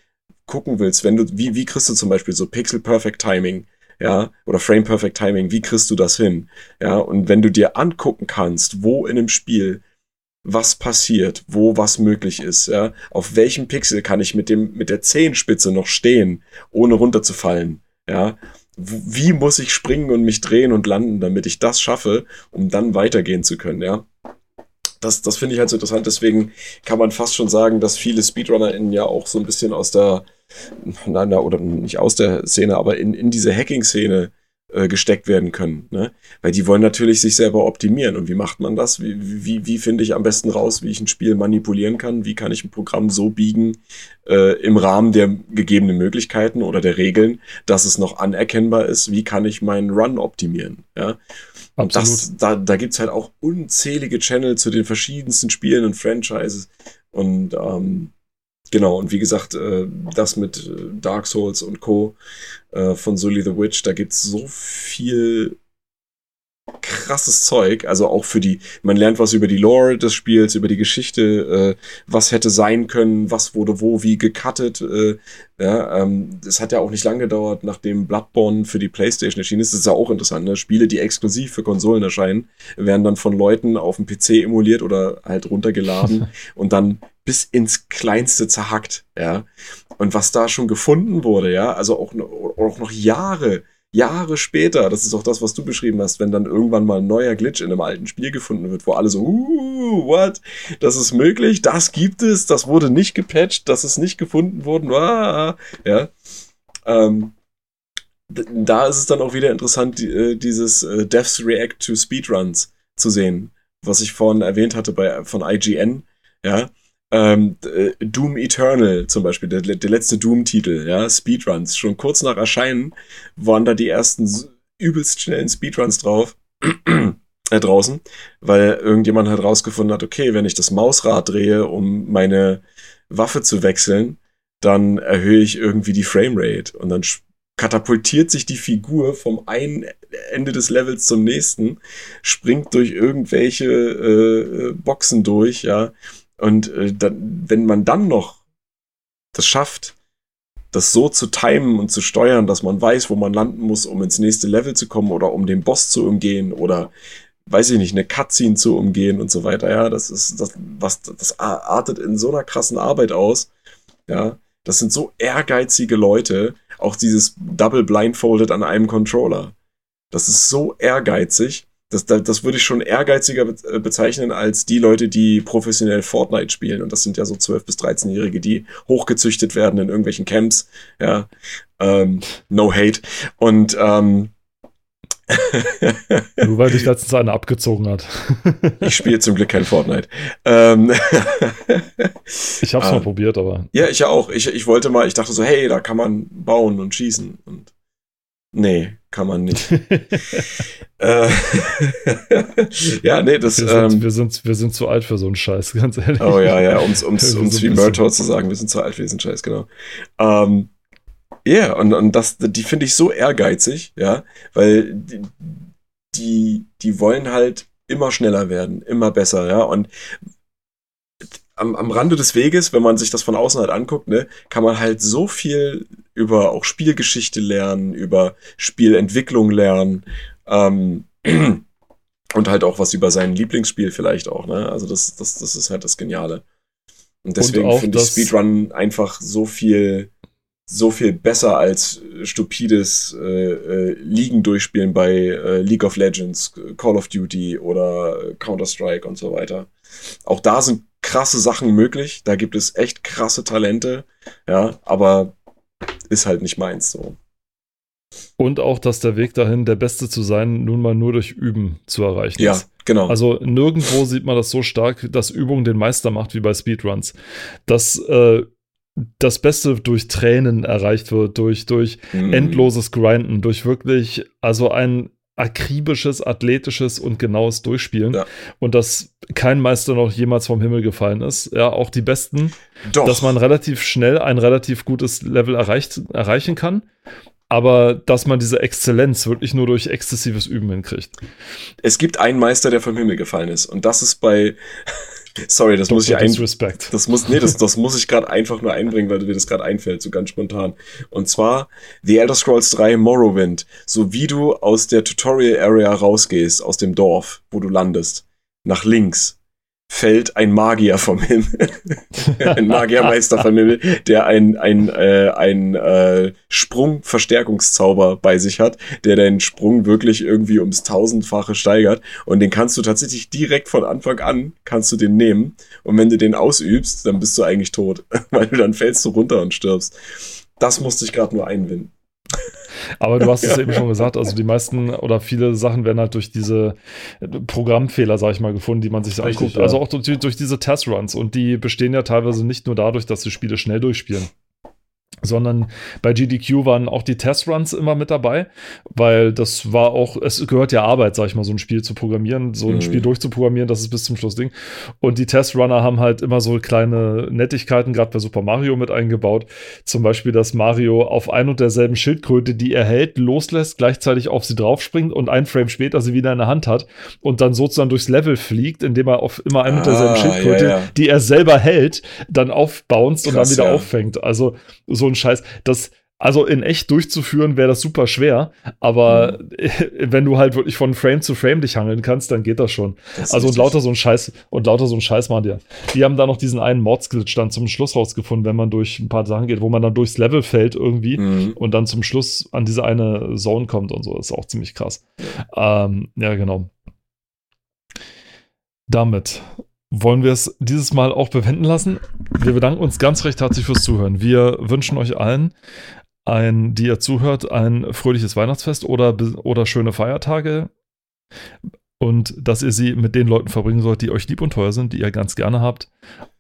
gucken willst, wenn du, wie, wie kriegst du zum Beispiel so Pixel Perfect Timing, ja, oder Frame Perfect Timing, wie kriegst du das hin? Ja, und wenn du dir angucken kannst, wo in einem Spiel was passiert, wo was möglich ist, ja, auf welchem Pixel kann ich mit dem, mit der Zehenspitze noch stehen, ohne runterzufallen, ja, wie muss ich springen und mich drehen und landen, damit ich das schaffe, um dann weitergehen zu können, ja. Das, das finde ich halt so interessant, deswegen kann man fast schon sagen, dass viele SpeedrunnerInnen ja auch so ein bisschen aus der, nein, oder nicht aus der Szene, aber in, in diese Hacking-Szene äh, gesteckt werden können. Ne? Weil die wollen natürlich sich selber optimieren. Und wie macht man das? Wie, wie, wie finde ich am besten raus, wie ich ein Spiel manipulieren kann? Wie kann ich ein Programm so biegen äh, im Rahmen der gegebenen Möglichkeiten oder der Regeln, dass es noch anerkennbar ist? Wie kann ich meinen Run optimieren? Ja? Und das, da, da gibt's halt auch unzählige Channel zu den verschiedensten Spielen und Franchises. Und ähm, Genau, und wie gesagt, äh, das mit äh, Dark Souls und Co. Äh, von Sully the Witch, da gibt's so viel krasses Zeug, also auch für die, man lernt was über die Lore des Spiels, über die Geschichte, äh, was hätte sein können, was wurde wo, wie gecuttet. Äh, ja, ähm, das hat ja auch nicht lange gedauert, nachdem Bloodborne für die Playstation erschienen ist. Das ist ja auch interessant, ne? Spiele, die exklusiv für Konsolen erscheinen, werden dann von Leuten auf dem PC emuliert oder halt runtergeladen und dann bis ins Kleinste zerhackt, ja. Und was da schon gefunden wurde, ja, also auch, auch noch Jahre, Jahre später, das ist auch das, was du beschrieben hast, wenn dann irgendwann mal ein neuer Glitch in einem alten Spiel gefunden wird, wo alle so, uh, what? Das ist möglich, das gibt es, das wurde nicht gepatcht, das ist nicht gefunden worden, ah, ja. Ähm, da ist es dann auch wieder interessant, äh, dieses äh, Deaths React to Speedruns zu sehen, was ich vorhin erwähnt hatte bei, von IGN, ja ähm, äh, Doom Eternal zum Beispiel, der, der letzte Doom-Titel, ja, Speedruns. Schon kurz nach Erscheinen waren da die ersten übelst schnellen Speedruns drauf. äh, draußen, weil irgendjemand halt rausgefunden hat, okay, wenn ich das Mausrad drehe, um meine Waffe zu wechseln, dann erhöhe ich irgendwie die Framerate und dann katapultiert sich die Figur vom einen Ende des Levels zum nächsten, springt durch irgendwelche äh, Boxen durch, ja, und äh, dann, wenn man dann noch das schafft, das so zu timen und zu steuern, dass man weiß, wo man landen muss, um ins nächste Level zu kommen oder um den Boss zu umgehen oder weiß ich nicht, eine Cutscene zu umgehen und so weiter. Ja, das ist das, was das artet in so einer krassen Arbeit aus. Ja, das sind so ehrgeizige Leute. Auch dieses Double Blindfolded an einem Controller. Das ist so ehrgeizig das, das, das würde ich schon ehrgeiziger äh, bezeichnen als die Leute, die professionell Fortnite spielen. Und das sind ja so 12- bis 13-Jährige, die hochgezüchtet werden in irgendwelchen Camps. Ja, ähm, no hate. Und ähm, Nur weil dich letztens einer abgezogen hat. ich spiele zum Glück kein Fortnite. Ähm, ich habe es mal ähm, probiert, aber. Ja, ich ja auch. Ich, ich wollte mal, ich dachte so, hey, da kann man bauen und schießen. Und Nee, kann man nicht. äh, ja, nee, das. Wir sind, ähm, wir, sind, wir sind zu alt für so einen Scheiß, ganz ehrlich. Oh ja, ja, um es um's, um's wie Murtaugh zu sagen, wir sind zu alt für diesen Scheiß, genau. Ähm, ja, yeah, und, und das, die finde ich so ehrgeizig, ja, weil die, die, die wollen halt immer schneller werden, immer besser, ja, und am, am Rande des Weges, wenn man sich das von außen halt anguckt, ne, kann man halt so viel über auch Spielgeschichte lernen, über Spielentwicklung lernen ähm, und halt auch was über sein Lieblingsspiel vielleicht auch. Ne? Also das, das, das ist halt das Geniale. Und deswegen finde ich Speedrun einfach so viel so viel besser als stupides äh, äh, Ligen durchspielen bei äh, League of Legends, Call of Duty oder Counter-Strike und so weiter. Auch da sind krasse Sachen möglich. Da gibt es echt krasse Talente. Ja, aber ist halt nicht meins so. Und auch, dass der Weg dahin, der Beste zu sein, nun mal nur durch Üben zu erreichen ja, ist. Ja, genau. Also nirgendwo sieht man das so stark, dass Übung den Meister macht wie bei Speedruns. Dass äh, das Beste durch Tränen erreicht wird, durch, durch mm. endloses Grinden, durch wirklich, also ein akribisches, athletisches und genaues Durchspielen. Ja. Und dass kein Meister noch jemals vom Himmel gefallen ist. Ja, auch die Besten. Doch. Dass man relativ schnell ein relativ gutes Level erreicht, erreichen kann. Aber dass man diese Exzellenz wirklich nur durch exzessives Üben hinkriegt. Es gibt einen Meister, der vom Himmel gefallen ist. Und das ist bei Sorry, das muss ich Dr. ein, Disrespect. das muss, nee, das, das muss ich gerade einfach nur einbringen, weil mir das gerade einfällt, so ganz spontan. Und zwar The Elder Scrolls 3 Morrowind. So wie du aus der Tutorial Area rausgehst, aus dem Dorf, wo du landest, nach links fällt ein Magier vom Himmel. ein Magiermeister vom Himmel, der ein, ein, äh, ein äh, Sprungverstärkungszauber bei sich hat, der deinen Sprung wirklich irgendwie ums tausendfache steigert. Und den kannst du tatsächlich direkt von Anfang an, kannst du den nehmen. Und wenn du den ausübst, dann bist du eigentlich tot. Weil du dann fällst du runter und stirbst. Das musste ich gerade nur einbinden. Aber du hast es eben schon gesagt, also die meisten oder viele Sachen werden halt durch diese Programmfehler, sag ich mal, gefunden, die man sich Richtig, anguckt. ja. Also auch durch, durch diese Testruns. Und die bestehen ja teilweise nicht nur dadurch, dass die Spiele schnell durchspielen. Sondern bei GDQ waren auch die Testruns immer mit dabei, weil das war auch, es gehört ja Arbeit, sag ich mal, so ein Spiel zu programmieren, so ein Mhm. Spiel durchzuprogrammieren, das ist bis zum Schluss Ding. Und die Testrunner haben halt immer so kleine Nettigkeiten, gerade bei Super Mario mit eingebaut. Zum Beispiel, dass Mario auf ein und derselben Schildkröte, die er hält, loslässt, gleichzeitig auf sie draufspringt und ein Frame später sie wieder in der Hand hat und dann sozusagen durchs Level fliegt, indem er auf immer ein und derselben Ah, Schildkröte, ja, ja. die er selber hält, dann aufbounced und dann Krass, wieder ja. auffängt. Also so ein Scheiß. Das, also in echt durchzuführen wäre das super schwer, aber Mhm. wenn du halt wirklich von Frame zu Frame dich hangeln kannst, dann geht das schon. Das Also und lauter so ein Scheiß und lauter so ein Scheiß machen die. Die haben da noch diesen einen Mordsglitch dann zum Schluss rausgefunden, wenn man durch ein paar Sachen geht, wo man dann durchs Level fällt irgendwie Mhm. und dann zum Schluss an diese eine Zone kommt und so. Das ist auch ziemlich krass. Ähm, ja, genau. Damit wollen wir es dieses Mal auch bewenden lassen. Wir bedanken uns ganz recht herzlich fürs Zuhören. Wir wünschen euch allen ein, die ihr zuhört, ein fröhliches Weihnachtsfest oder, oder schöne Feiertage. Und dass ihr sie mit den Leuten verbringen sollt, die euch lieb und teuer sind, die ihr ganz gerne habt.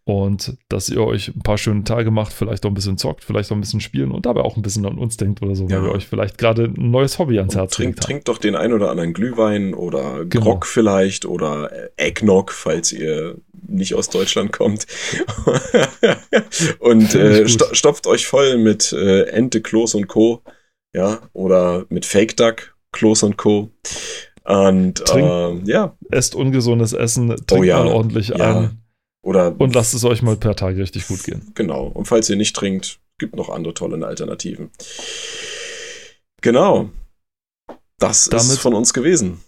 Und dass ihr euch ein paar schöne Tage macht, vielleicht auch ein bisschen zockt, vielleicht auch ein bisschen spielen und dabei auch ein bisschen an uns denkt oder so, Ja. weil wir euch vielleicht gerade ein neues Hobby ans Und Herz trink, gelegt haben. trinkt doch den ein oder anderen Glühwein oder Genau. Grog vielleicht oder Eggnog, falls ihr nicht aus Deutschland kommt. und äh, sto stopft euch voll mit äh, Ente, Kloß und Co. Ja, oder mit Fake Duck, Kloß und Co. Und Trink- ähm, ja, Esst ungesundes Essen, trinkt Oh ja. mal ordentlich Ja. ein oder und lasst es euch mal per Tag richtig gut gehen. Genau. Und falls ihr nicht trinkt, gibt noch andere tolle Alternativen. Genau. Das Damit- ist von uns gewesen.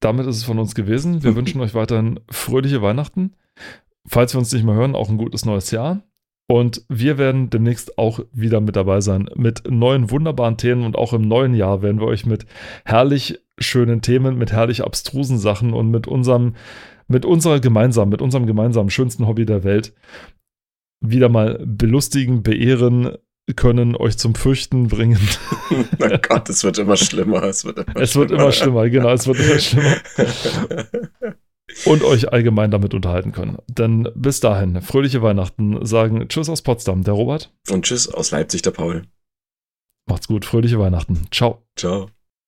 Damit ist es von uns gewesen. Wir wünschen euch weiterhin fröhliche Weihnachten. Falls wir uns nicht mehr hören, auch ein gutes neues Jahr. Und wir werden demnächst auch wieder mit dabei sein mit neuen wunderbaren Themen und auch im neuen Jahr werden wir euch mit herrlich schönen Themen, mit herrlich abstrusen Sachen und mit unserem, mit unserer gemeinsamen, mit unserem gemeinsamen schönsten Hobby der Welt wieder mal belustigen, beehren können, euch zum Fürchten bringen. oh Gott, es wird immer schlimmer. Es wird immer Es wird immer schlimmer, genau, es wird immer schlimmer. und euch allgemein damit unterhalten können. Denn bis dahin, fröhliche Weihnachten, sagen Tschüss aus Potsdam, der Robert. Und tschüss aus Leipzig, der Paul. Macht's gut, fröhliche Weihnachten. Ciao. Ciao.